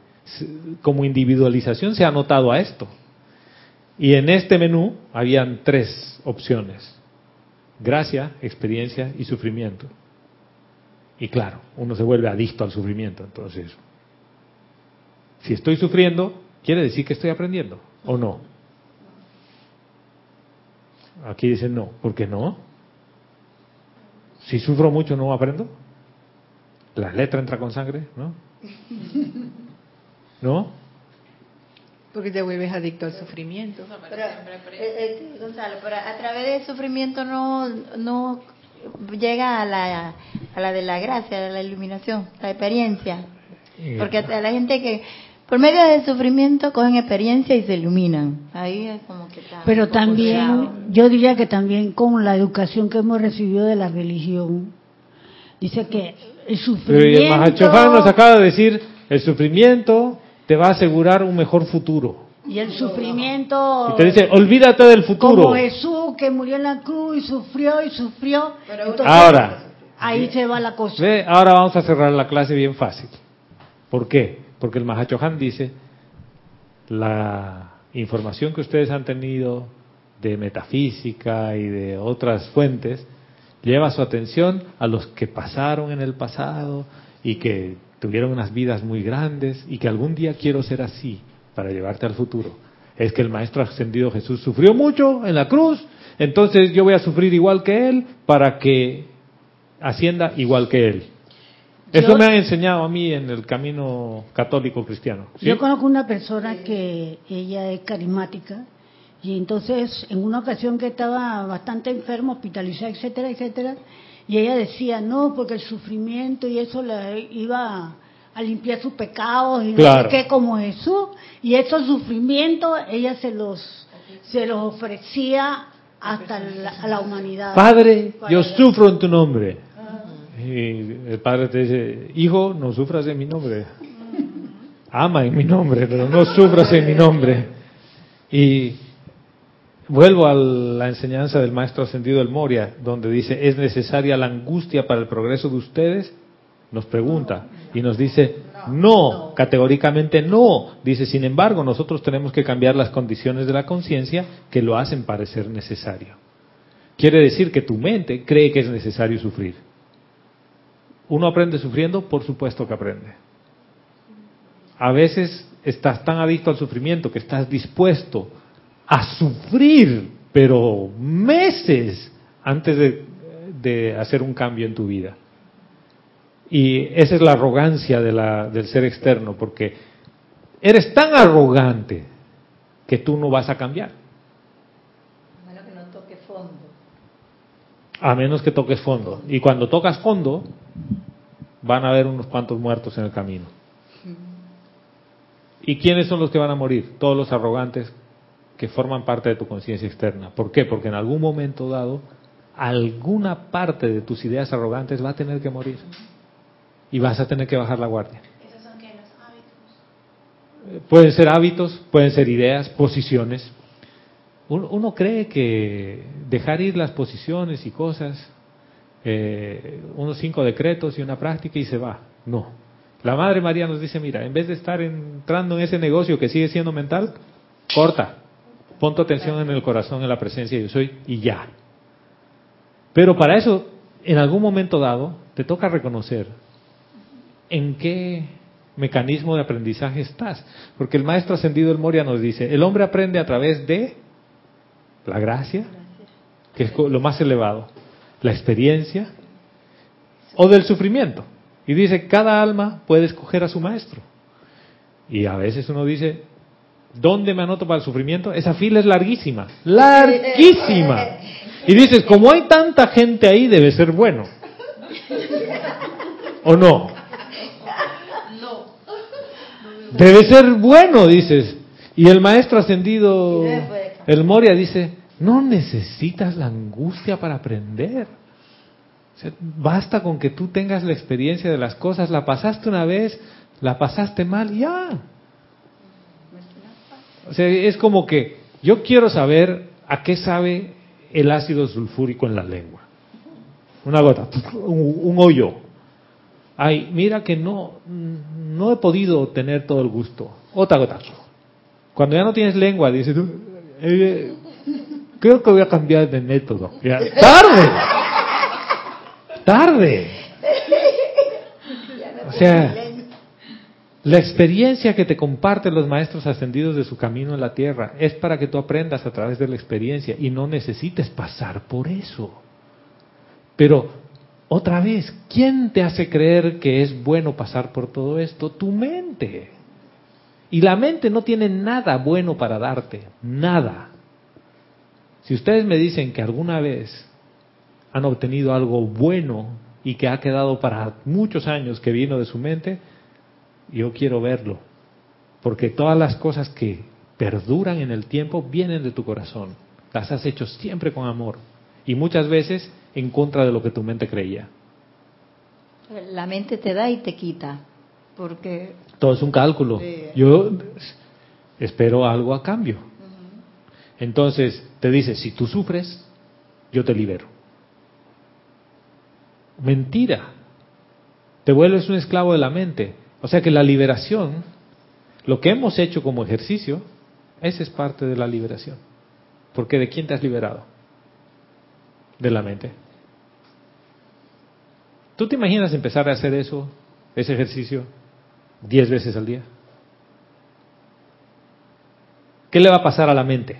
Speaker 1: como individualización se ha notado a esto. Y en este menú habían tres opciones. Gracia, experiencia y sufrimiento. Y claro, uno se vuelve adicto al sufrimiento. Entonces, si estoy sufriendo, quiere decir que estoy aprendiendo, ¿o no? Aquí dicen no. ¿Por qué no? Si sufro mucho, ¿no aprendo? La letra entra con sangre, ¿no? ¿No?
Speaker 2: Porque te vuelves adicto al sufrimiento.
Speaker 3: Pero, eh, eh, Gonzalo, pero a través del sufrimiento no, no llega a la, a la de la gracia, a la iluminación, la experiencia. Porque a la gente que por medio del sufrimiento cogen experiencia y se iluminan. Ahí es como que está.
Speaker 6: Pero también, yo diría que también con la educación que hemos recibido de la religión, dice que el
Speaker 1: Pero
Speaker 6: sufrimiento...
Speaker 1: el Mahachofán nos acaba de decir, el sufrimiento te va a asegurar un mejor futuro.
Speaker 6: Y el sufrimiento...
Speaker 1: Y te dice, olvídate del futuro.
Speaker 6: Como Jesús que murió en la cruz y sufrió y sufrió. Entonces,
Speaker 1: Ahora,
Speaker 6: Ahí se va la cosa.
Speaker 1: ve, ahora vamos a cerrar la clase bien fácil. ¿Por qué? Porque el Mahachohan dice, la información que ustedes han tenido de metafísica y de otras fuentes lleva su atención a los que pasaron en el pasado y que tuvieron unas vidas muy grandes y que algún día quiero ser así para llevarte al futuro. Es que el Maestro Ascendido Jesús sufrió mucho en la cruz, entonces yo voy a sufrir igual que Él para que ascienda igual que Él. Eso me han enseñado a mí en el camino católico cristiano. ¿sí?
Speaker 6: Yo conozco una persona que ella es carismática y entonces en una ocasión que estaba bastante enferma, hospitalizada, etcétera, etcétera, y ella decía, no, porque el sufrimiento y eso le iba a limpiar sus pecados y
Speaker 1: Claro.
Speaker 6: qué como Jesús, y esos sufrimientos ella se los, se los ofrecía hasta la, a la humanidad.
Speaker 1: Padre, yo sufro en tu nombre. Y el padre te dice, hijo, no sufras en mi nombre. Ama en mi nombre, pero no sufras en mi nombre. Y vuelvo a la enseñanza del maestro ascendido del Moria, donde dice, ¿es necesaria la angustia para el progreso de ustedes? Nos pregunta y nos dice, no, categóricamente no. Dice, sin embargo, nosotros tenemos que cambiar las condiciones de la conciencia que lo hacen parecer necesario. Quiere decir que tu mente cree que es necesario sufrir. ¿Uno aprende sufriendo? Por supuesto que aprende. A veces estás tan adicto al sufrimiento que estás dispuesto a sufrir, pero meses antes de, de hacer un cambio en tu vida. Y esa es la arrogancia de la, del ser externo, porque eres tan arrogante que tú no vas a cambiar.
Speaker 3: A menos que no toque fondo.
Speaker 1: A menos que toques fondo. Y cuando tocas fondo, van a haber unos cuantos muertos en el camino. ¿Y quiénes son los que van a morir? Todos los arrogantes que forman parte de tu conciencia externa. ¿Por qué? Porque en algún momento dado, alguna parte de tus ideas arrogantes va a tener que morir. Y vas a tener que bajar la guardia.
Speaker 7: ¿Esos son qué? Los hábitos.
Speaker 1: Eh, Pueden ser hábitos, pueden ser ideas, posiciones. Uno, uno cree que dejar ir las posiciones y cosas, eh, unos cinco decretos y una práctica y se va. No. La Madre María nos dice, mira, en vez de estar entrando en ese negocio que sigue siendo mental, corta. Pon tu atención en el corazón, en la presencia de yo soy y ya. Pero para eso, en algún momento dado, te toca reconocer en qué mecanismo de aprendizaje estás. Porque el maestro ascendido del Moria nos dice, el hombre aprende a través de la gracia, que es lo más elevado, la experiencia o del sufrimiento. Y dice, cada alma puede escoger a su maestro. Y a veces uno dice, ¿dónde me anoto para el sufrimiento? Esa fila es larguísima, larguísima. Y dices, como hay tanta gente ahí, debe ser bueno. ¿O no? Debe ser bueno, dices. Y el maestro ascendido, el Moria, dice, no necesitas la angustia para aprender. O sea, basta con que tú tengas la experiencia de las cosas, la pasaste una vez, la pasaste mal, ya. O sea, es como que yo quiero saber a qué sabe el ácido sulfúrico en la lengua. Una gota, un, un hoyo. Ay, mira que no, no he podido tener todo el gusto. Otra gota. Cuando ya no tienes lengua, dices eh, creo que voy a cambiar de método. Ya, tarde. Tarde. O sea, la experiencia que te comparten los maestros ascendidos de su camino en la tierra es para que tú aprendas a través de la experiencia y no necesites pasar por eso. Pero, otra vez, ¿quién te hace creer que es bueno pasar por todo esto? Tu mente. Y la mente no tiene nada bueno para darte, nada. Si ustedes me dicen que alguna vez han obtenido algo bueno y que ha quedado para muchos años que vino de su mente, yo quiero verlo. Porque todas las cosas que perduran en el tiempo vienen de tu corazón. Las has hecho siempre con amor. Y muchas veces en contra de lo que tu mente creía.
Speaker 3: La mente te da y te quita. Porque
Speaker 1: Todo es un cálculo.
Speaker 3: Sí.
Speaker 1: Yo espero algo a cambio. Entonces te dice, si tú sufres, yo te libero. Mentira. Te vuelves un esclavo de la mente. O sea que la liberación, lo que hemos hecho como ejercicio, esa es parte de la liberación. Porque ¿de quién te has liberado? De la mente. ¿Tú te imaginas empezar a hacer eso, ese ejercicio, diez veces al día? ¿Qué le va a pasar a la mente?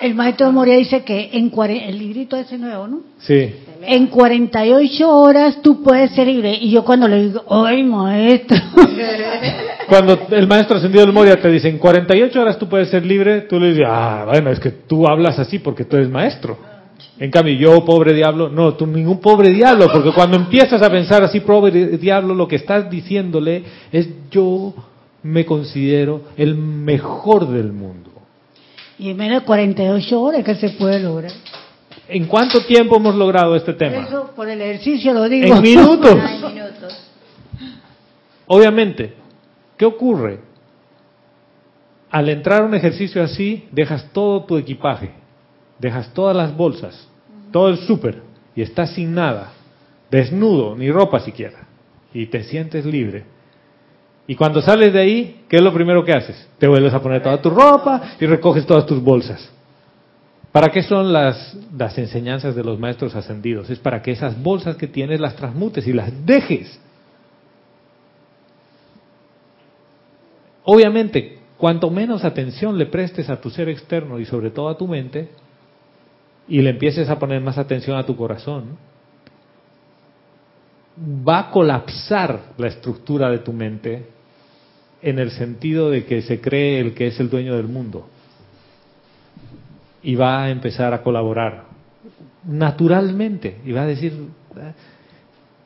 Speaker 6: El maestro Moria dice que en el librito ese nuevo, ¿no?
Speaker 1: Sí.
Speaker 6: En 48 horas tú puedes ser libre. Y yo cuando le digo, ¡ay, maestro!
Speaker 1: Cuando el maestro ascendido del Moria te dice, en 48 horas tú puedes ser libre, tú le dices, ah, bueno, es que tú hablas así porque tú eres maestro. En cambio, yo, pobre diablo, no, tú ningún pobre diablo, porque cuando empiezas a pensar así, pobre diablo, lo que estás diciéndole es, yo me considero el mejor del mundo.
Speaker 6: Y en menos de 48 horas que se puede lograr.
Speaker 1: ¿En cuánto tiempo hemos logrado este tema?
Speaker 6: Eso por el ejercicio lo digo.
Speaker 1: En minutos. Obviamente, ¿qué ocurre? Al entrar a un ejercicio así, dejas todo tu equipaje, dejas todas las bolsas, todo el súper, y estás sin nada, desnudo, ni ropa siquiera, y te sientes libre. Y cuando sales de ahí, ¿qué es lo primero que haces? Te vuelves a poner toda tu ropa y recoges todas tus bolsas. ¿Para qué son las, las enseñanzas de los maestros ascendidos? Es para que esas bolsas que tienes las transmutes y las dejes. Obviamente, cuanto menos atención le prestes a tu ser externo y sobre todo a tu mente, y le empieces a poner más atención a tu corazón, va a colapsar la estructura de tu mente en el sentido de que se cree el que es el dueño del mundo y va a empezar a colaborar naturalmente y va a decir ah,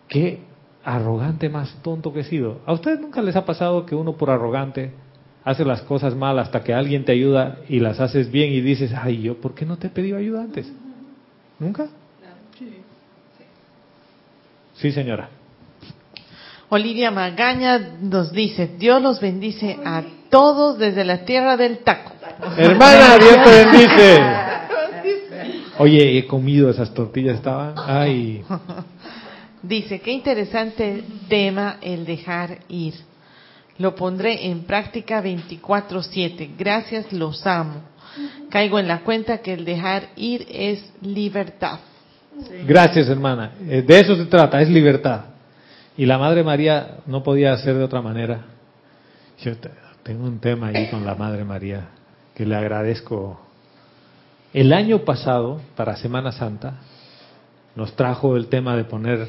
Speaker 1: qué arrogante más tonto que he sido. ¿A ustedes nunca les ha pasado que uno por arrogante hace las cosas mal hasta que alguien te ayuda y las haces bien y dices, ay, yo, ¿por qué no te he pedido ayuda antes? ¿Nunca? Sí, señora.
Speaker 4: Olivia Magaña nos dice, Dios los bendice a todos desde la tierra del taco.
Speaker 1: Hermana, Dios te bendice. Oye, he comido esas tortillas, estaban, ay.
Speaker 4: Dice, qué interesante tema el dejar ir. Lo pondré en práctica 24/7. Gracias, los amo. Caigo en la cuenta que el dejar ir es libertad.
Speaker 1: Gracias, hermana. Eh, de eso se trata, es libertad. Y la Madre María no podía hacer de otra manera. Yo tengo un tema ahí con la Madre María que le agradezco. El año pasado, para Semana Santa, nos trajo el tema de poner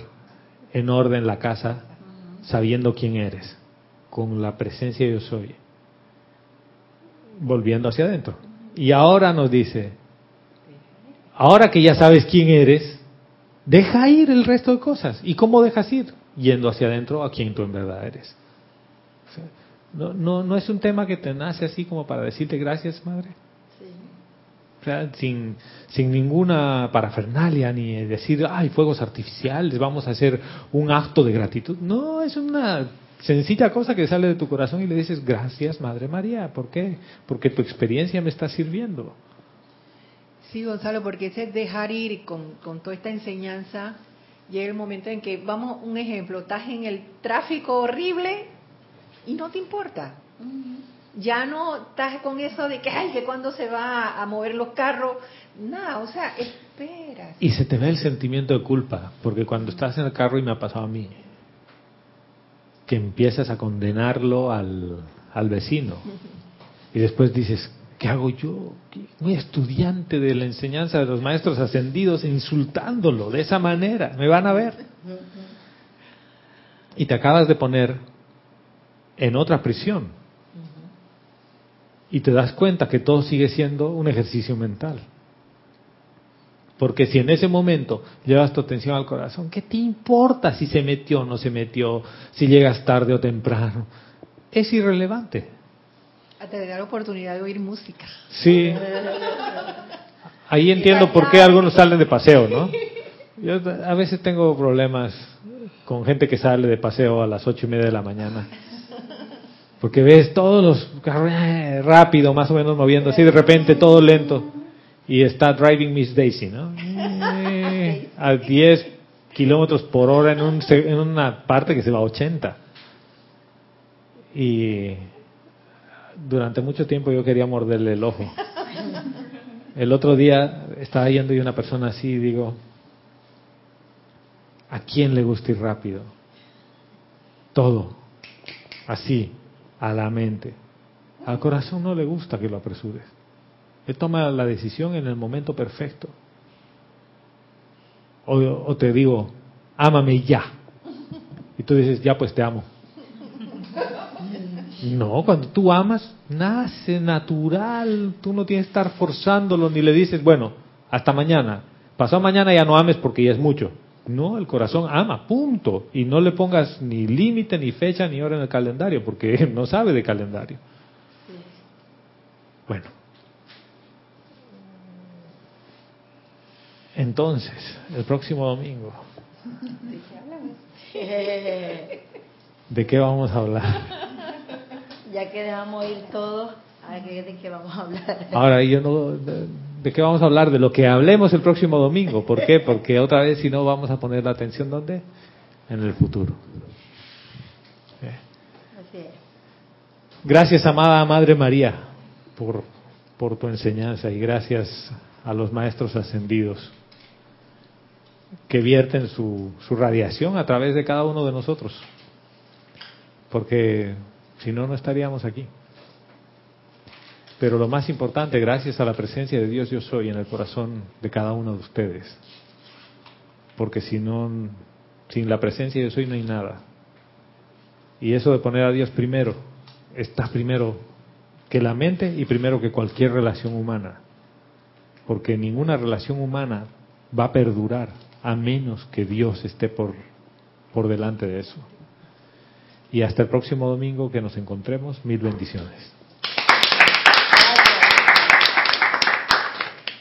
Speaker 1: en orden la casa sabiendo quién eres, con la presencia yo soy, volviendo hacia adentro. Y ahora nos dice, ahora que ya sabes quién eres, deja ir el resto de cosas. ¿Y cómo dejas ir? Yendo hacia adentro a quien tú en verdad eres. No, no, no es un tema que te nace así como para decirte gracias, madre. O sea, sin, sin ninguna parafernalia, ni decir, ay, fuegos artificiales, vamos a hacer un acto de gratitud. No, es una sencilla cosa que sale de tu corazón y le dices, gracias, Madre María. ¿Por qué? Porque tu experiencia me está sirviendo.
Speaker 2: Sí, Gonzalo, porque ese dejar ir con, con toda esta enseñanza, llega el momento en que, vamos, un ejemplo, estás en el tráfico horrible y no te importa. Ya no estás con eso de que, ay, que cuando se va a mover los carros, nada, o sea, espera.
Speaker 1: Y se te ve el sentimiento de culpa, porque cuando estás en el carro, y me ha pasado a mí, que empiezas a condenarlo al, al vecino, y después dices, ¿qué hago yo? Un estudiante de la enseñanza de los maestros ascendidos insultándolo de esa manera, me van a ver. Y te acabas de poner en otra prisión. Y te das cuenta que todo sigue siendo un ejercicio mental. Porque si en ese momento llevas tu atención al corazón, ¿qué te importa si se metió o no se metió, si llegas tarde o temprano? Es irrelevante.
Speaker 2: Hasta te da la oportunidad de oír música.
Speaker 1: Sí. Ahí entiendo por qué algunos salen de paseo, ¿no? Yo a veces tengo problemas con gente que sale de paseo a las ocho y media de la mañana. Porque ves todos los carros rápido, más o menos moviendo, así de repente todo lento. Y está Driving Miss Daisy, ¿no? Eh, a 10 kilómetros por hora en, un, en una parte que se va a 80. Y durante mucho tiempo yo quería morderle el ojo. El otro día estaba yendo y una persona así digo, ¿a quién le gusta ir rápido? Todo, así, a la mente. Al corazón no le gusta que lo apresures. Él toma la decisión en el momento perfecto. O, o te digo, ámame ya. Y tú dices, ya pues te amo. No, cuando tú amas, nace natural. Tú no tienes que estar forzándolo ni le dices, bueno, hasta mañana. Pasado mañana ya no ames porque ya es mucho. No, el corazón ama, punto. Y no le pongas ni límite, ni fecha, ni hora en el calendario, porque no sabe de calendario. Bueno. Entonces, el próximo domingo. ¿De qué vamos a hablar?
Speaker 3: Ya que dejamos ir todos, ¿de qué vamos a hablar?
Speaker 1: Ahora, yo no. De, ¿De qué vamos a hablar? De lo que hablemos el próximo domingo. ¿Por qué? Porque otra vez, si no, vamos a poner la atención ¿dónde? En el futuro. Gracias, amada Madre María, por, por tu enseñanza y gracias a los maestros ascendidos que vierten su, su radiación a través de cada uno de nosotros. Porque si no, no estaríamos aquí. Pero lo más importante, gracias a la presencia de Dios yo soy en el corazón de cada uno de ustedes. Porque si no, sin la presencia yo soy no hay nada. Y eso de poner a Dios primero, está primero que la mente y primero que cualquier relación humana. Porque ninguna relación humana va a perdurar a menos que Dios esté por, por delante de eso. Y hasta el próximo domingo que nos encontremos, mil bendiciones.